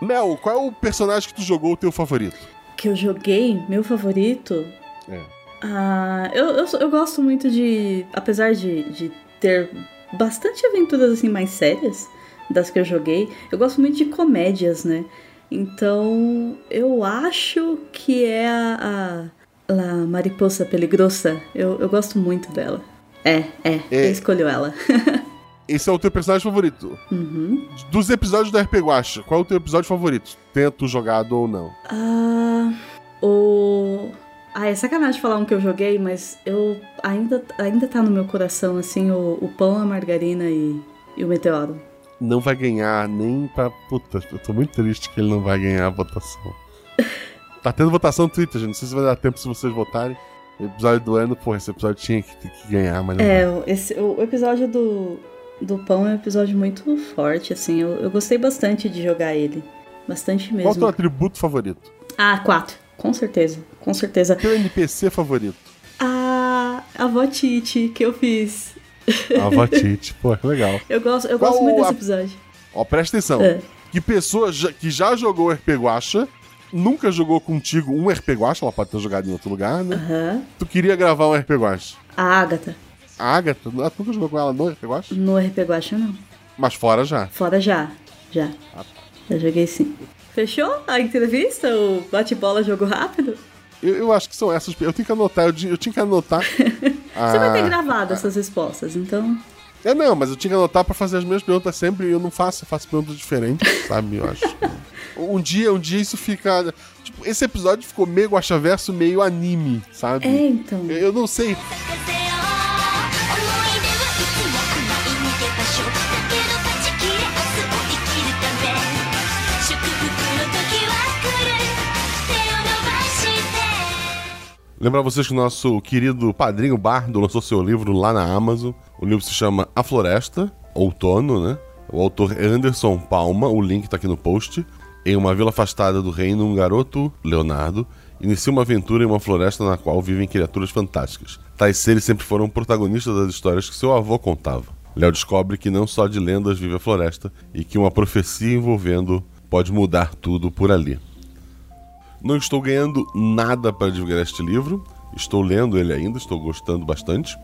Mel, qual é o personagem que tu jogou o teu favorito? Que eu joguei, meu favorito. É. Ah, eu, eu, eu gosto muito de. Apesar de, de ter bastante aventuras assim mais sérias das que eu joguei, eu gosto muito de comédias, né? Então eu acho que é a, a La Mariposa Peligrosa. Eu, eu gosto muito dela. É, é, É. eu escolho ela. Esse é o teu personagem favorito. Uhum. Dos episódios do RP Guacha, qual é o teu episódio favorito? Tento jogado ou não? Ah, o. Ah, é sacanagem falar um que eu joguei, mas eu ainda, ainda tá no meu coração, assim, o, o pão, a margarina e, e o meteoro. Não vai ganhar nem pra. Puta, eu tô muito triste que ele não vai ganhar a votação. tá tendo votação no Twitter, gente. Não sei se vai dar tempo se vocês votarem. Episódio do ano, pô, esse episódio tinha que, que ganhar, mas. É, o- esse, o episódio do, do pão é um episódio muito forte, assim, eu, eu gostei bastante de jogar ele. Bastante Qual é o teu mesmo. atributo favorito? Ah, quatro. Com certeza, com certeza. Teu NPC favorito? A, a avó Titi que eu fiz. A Vatite, pô, que legal. Eu gosto, eu Qual gosto muito a- desse episódio. Ó, presta atenção. É. Que pessoa já- que já jogou RP Guacha, nunca jogou contigo um RP Guacha, ela pode ter jogado em outro lugar, né? Aham. Tu queria gravar um RP Guacha. A Agatha. A Agatha, tu nunca jogou com ela no RP Guacha? No RP Guacha, não. Mas fora já. Fora já. Já. Já joguei sim. Fechou a entrevista? O bate-bola jogo rápido? Eu, eu acho que são essas. Eu tenho que anotar, eu, eu tinha que anotar. Você vai ter Ah, gravado essas respostas, então. É, não, mas eu tinha que anotar pra fazer as minhas perguntas sempre e eu não faço, eu faço perguntas diferentes, sabe? Eu acho. Um dia, um dia isso fica. Tipo, esse episódio ficou meio guachaverso, meio anime, sabe? É, então. Eu, eu não sei. Lembrar vocês que o nosso querido padrinho Bardo lançou seu livro lá na Amazon. O livro se chama A Floresta, Outono, né? O autor é Anderson Palma, o link tá aqui no post. Em uma vila afastada do reino, um garoto, Leonardo, inicia uma aventura em uma floresta na qual vivem criaturas fantásticas. Tais seres sempre foram protagonistas das histórias que seu avô contava. Léo descobre que não só de lendas vive a floresta e que uma profecia envolvendo pode mudar tudo por ali. Não estou ganhando nada para divulgar este livro. Estou lendo ele ainda, estou gostando bastante.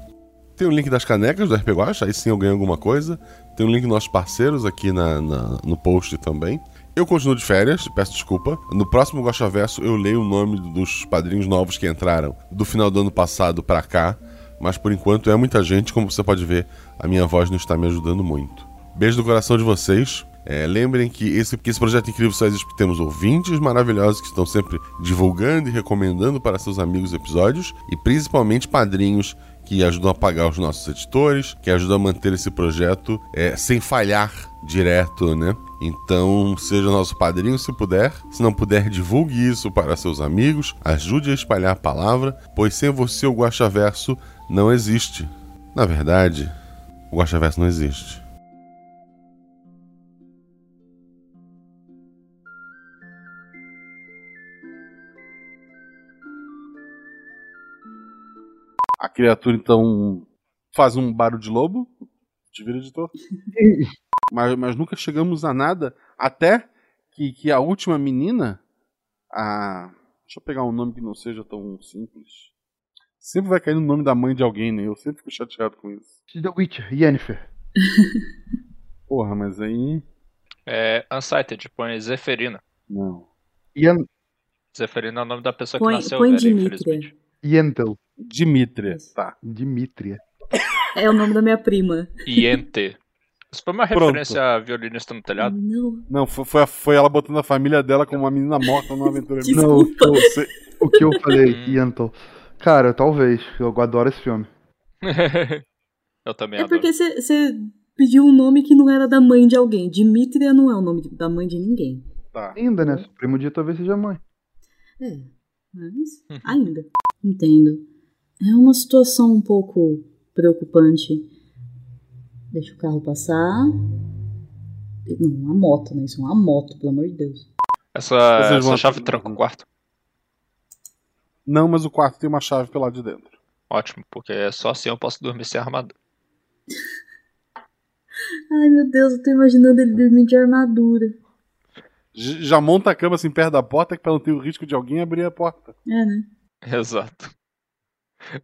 Tem o link das canecas do RP Guacha, aí sim eu ganho alguma coisa. Tem o link dos nossos parceiros aqui na, na- no post também. Eu continuo de férias, peço desculpa. No próximo Guacha Verso eu leio o nome dos padrinhos novos que entraram do final do ano passado pra cá. Mas por enquanto é muita gente, como você pode ver, a minha voz não está me ajudando muito. Beijo do coração de vocês. É, lembrem que esse, que esse projeto incrível só existe porque temos ouvintes maravilhosos que estão sempre divulgando e recomendando para seus amigos episódios e principalmente padrinhos que ajudam a pagar os nossos editores, que ajudam a manter esse projeto é, sem falhar direto, né? Então, seja nosso padrinho se puder. Se não puder, divulgue isso para seus amigos, ajude a espalhar a palavra, pois sem você o Guaxaverso não existe. Na verdade, o Guaxaverso não existe. Criatura então faz um barulho de lobo. Te vira, editor. mas, mas nunca chegamos a nada. Até que, que a última menina. A. Deixa eu pegar um nome que não seja tão simples. Sempre vai cair no nome da mãe de alguém, né? Eu sempre fico chateado com isso. The Witcher, Yennefer. Porra, mas aí. É Unsighted, põe Zeferina. Não. Yen... Zeferina é o nome da pessoa Põe- que nasceu põe velha, Dimitria. infelizmente. Yentel. Dimitria. Tá. Dimitria. É o nome da minha prima. Iente. Isso foi uma Pronto. referência a violinista no telhado? Não. Não, foi, foi, ela botando a família dela como uma menina morta numa aventura. Não, o que eu, o que eu falei, Yentel. Cara, talvez. Eu adoro esse filme. Eu também É adoro. porque você Pediu um nome que não era da mãe de alguém. Dimitria não é o nome da mãe de ninguém. Tá. Ainda, né? Supremo dia talvez seja mãe. É, mas ainda. Entendo. É uma situação um pouco preocupante. Deixa o carro passar. Não, uma moto, né? Isso é uma moto, pelo amor de Deus. Essa, vão- essa chave tranca o quarto. Não, mas o quarto tem uma chave pelo lado de dentro. Ótimo, porque só assim eu posso dormir sem armadura. Ai, meu Deus, eu tô imaginando ele dormindo de armadura. Já monta a cama assim perto da porta que pra não ter o risco de alguém abrir a porta. É, né? Exato.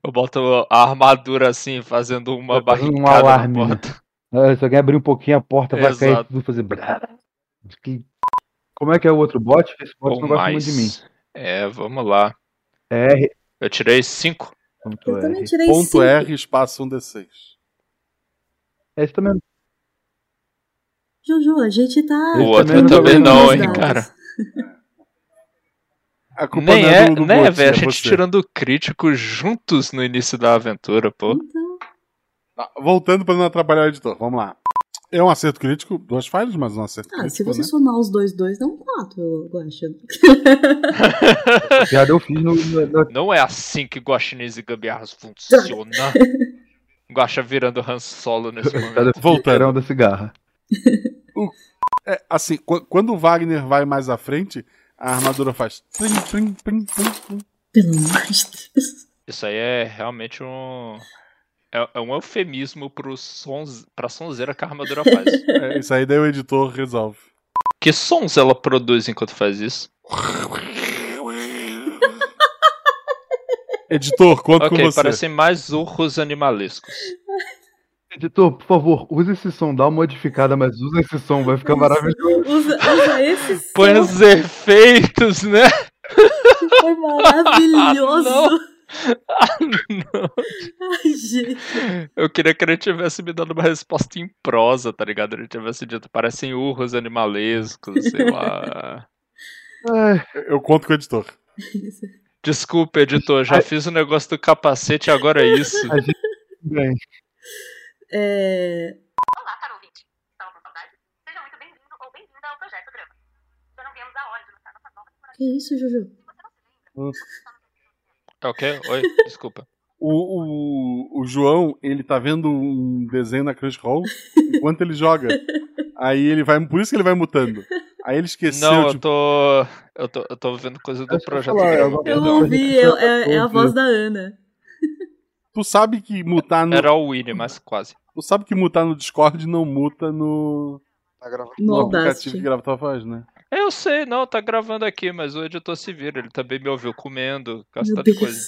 Eu boto a armadura assim, fazendo uma um barricada na alarme, né? porta. Ah, Se alguém abrir um pouquinho a porta, vai cair Exato. tudo fazer. Como é que é o outro bot? Esse bot Ou não gosta mais. muito de mim. É, vamos lá. R. Eu tirei 5. Ponto Eu também R. tirei Ponto cinco. R, espaço 1 D6. Esse também Jojo, a gente tá. O outro também também não hein, cara. A culpa Nem não é, do, do né, bot, velho? A é gente você. tirando crítico juntos no início da aventura, pô. Tá, voltando pra não atrapalhar o editor, vamos lá. É um acerto crítico, duas falhas, mas um acerto ah, se crítico, você né? somar os dois, dois, dá um quatro, eu acho. A piada eu fiz no, Não é assim que guaxinins e gambiarras funcionam. Guaxa virando Han Solo nesse momento. verão da cigarra. É, assim, qu- quando o Wagner vai mais à frente, a armadura faz. Plim, plim, plim, plim, plim. Pelo amor de Deus. Isso aí é realmente um. É, é um eufemismo pro sons, pra sonzeira que a armadura faz. É, isso aí daí o editor resolve. que sons ela produz enquanto faz isso? Editor, conta com ok, você. parecem mais urros animalescos. Editor, por favor, use esse som, dá uma modificada, mas usa esse som, vai ficar maravilhoso. Usa, usa esse som, Põe os efeitos, né? foi maravilhoso. Ah, não. Ai, gente. Eu queria que ele tivesse me dado uma resposta em prosa, tá ligado? Ele tivesse dito, parecem urros animalescos, sei lá. Ai, Eu conto com o editor. Desculpa, editor, já fiz o negócio do capacete e agora é isso. a gente bem. É, Olá, caro ouvinte. Estava com saudade? Seja muito bem-vindo ou bem-vinda ao Projeto Drama. Já não viemos a hora de lançar nossa nova temporada. que isso, Jojo? É o quê? Oi, desculpa. O, o, o João, ele tá vendo um desenho na Crunchyroll enquanto ele joga. Aí ele vai. Por isso que ele vai mutando. Aí ele esqueceu Não, eu de. tô. Eu tô, eu tô vendo coisa do Deixa eu projeto falar, eu- Eu perdão. ouvi, é, é- é a voz da Ana. Tu sabe que mutar no. Era o Winnie, mas quase. Tu sabe que mutar no Discord não muta no. Tá gravando. No No aplicativo que grava tua voz, né? Eu sei, não, tá gravando aqui, mas o editor se vira. Ele também me ouviu comendo, gastando coisa.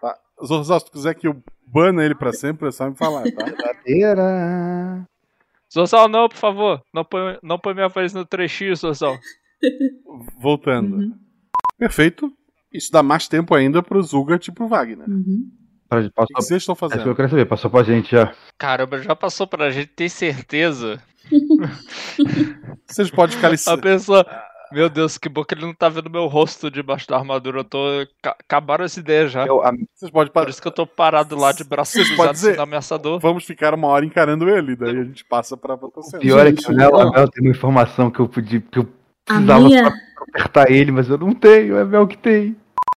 Tá. Zorzal, se tu quiser que eu bana ele pra sempre, é só me falar, tá? Verdadeira. Zorzal, não, por favor. Não põe, não põe minha voz no 3x, Zorzal. Voltando. Uhum, Perfeito. Isso dá mais tempo ainda pro Zugat e pro Wagner. Uhum. Pra- Passou, que vocês estão é isso que eu fazendo? quero saber, passou pra gente já. Caramba, já passou pra gente ter certeza. Vocês podem ficar ali. A pessoa. Meu Deus, que bom que ele não tá vendo meu rosto debaixo da armadura. Eu tô. ca- Acabaram as ideias já. Eu, a, Vocês podem Por parar. isso que eu tô parado lá de podem cruzados dizer- sendo ameaçador. Vamos ficar uma hora encarando ele, daí a gente passa pra votação. pior é que a Mel, tem uma informação que eu podia, que eu precisava minha, pra apertar ele, mas eu não tenho, é Mel que tem.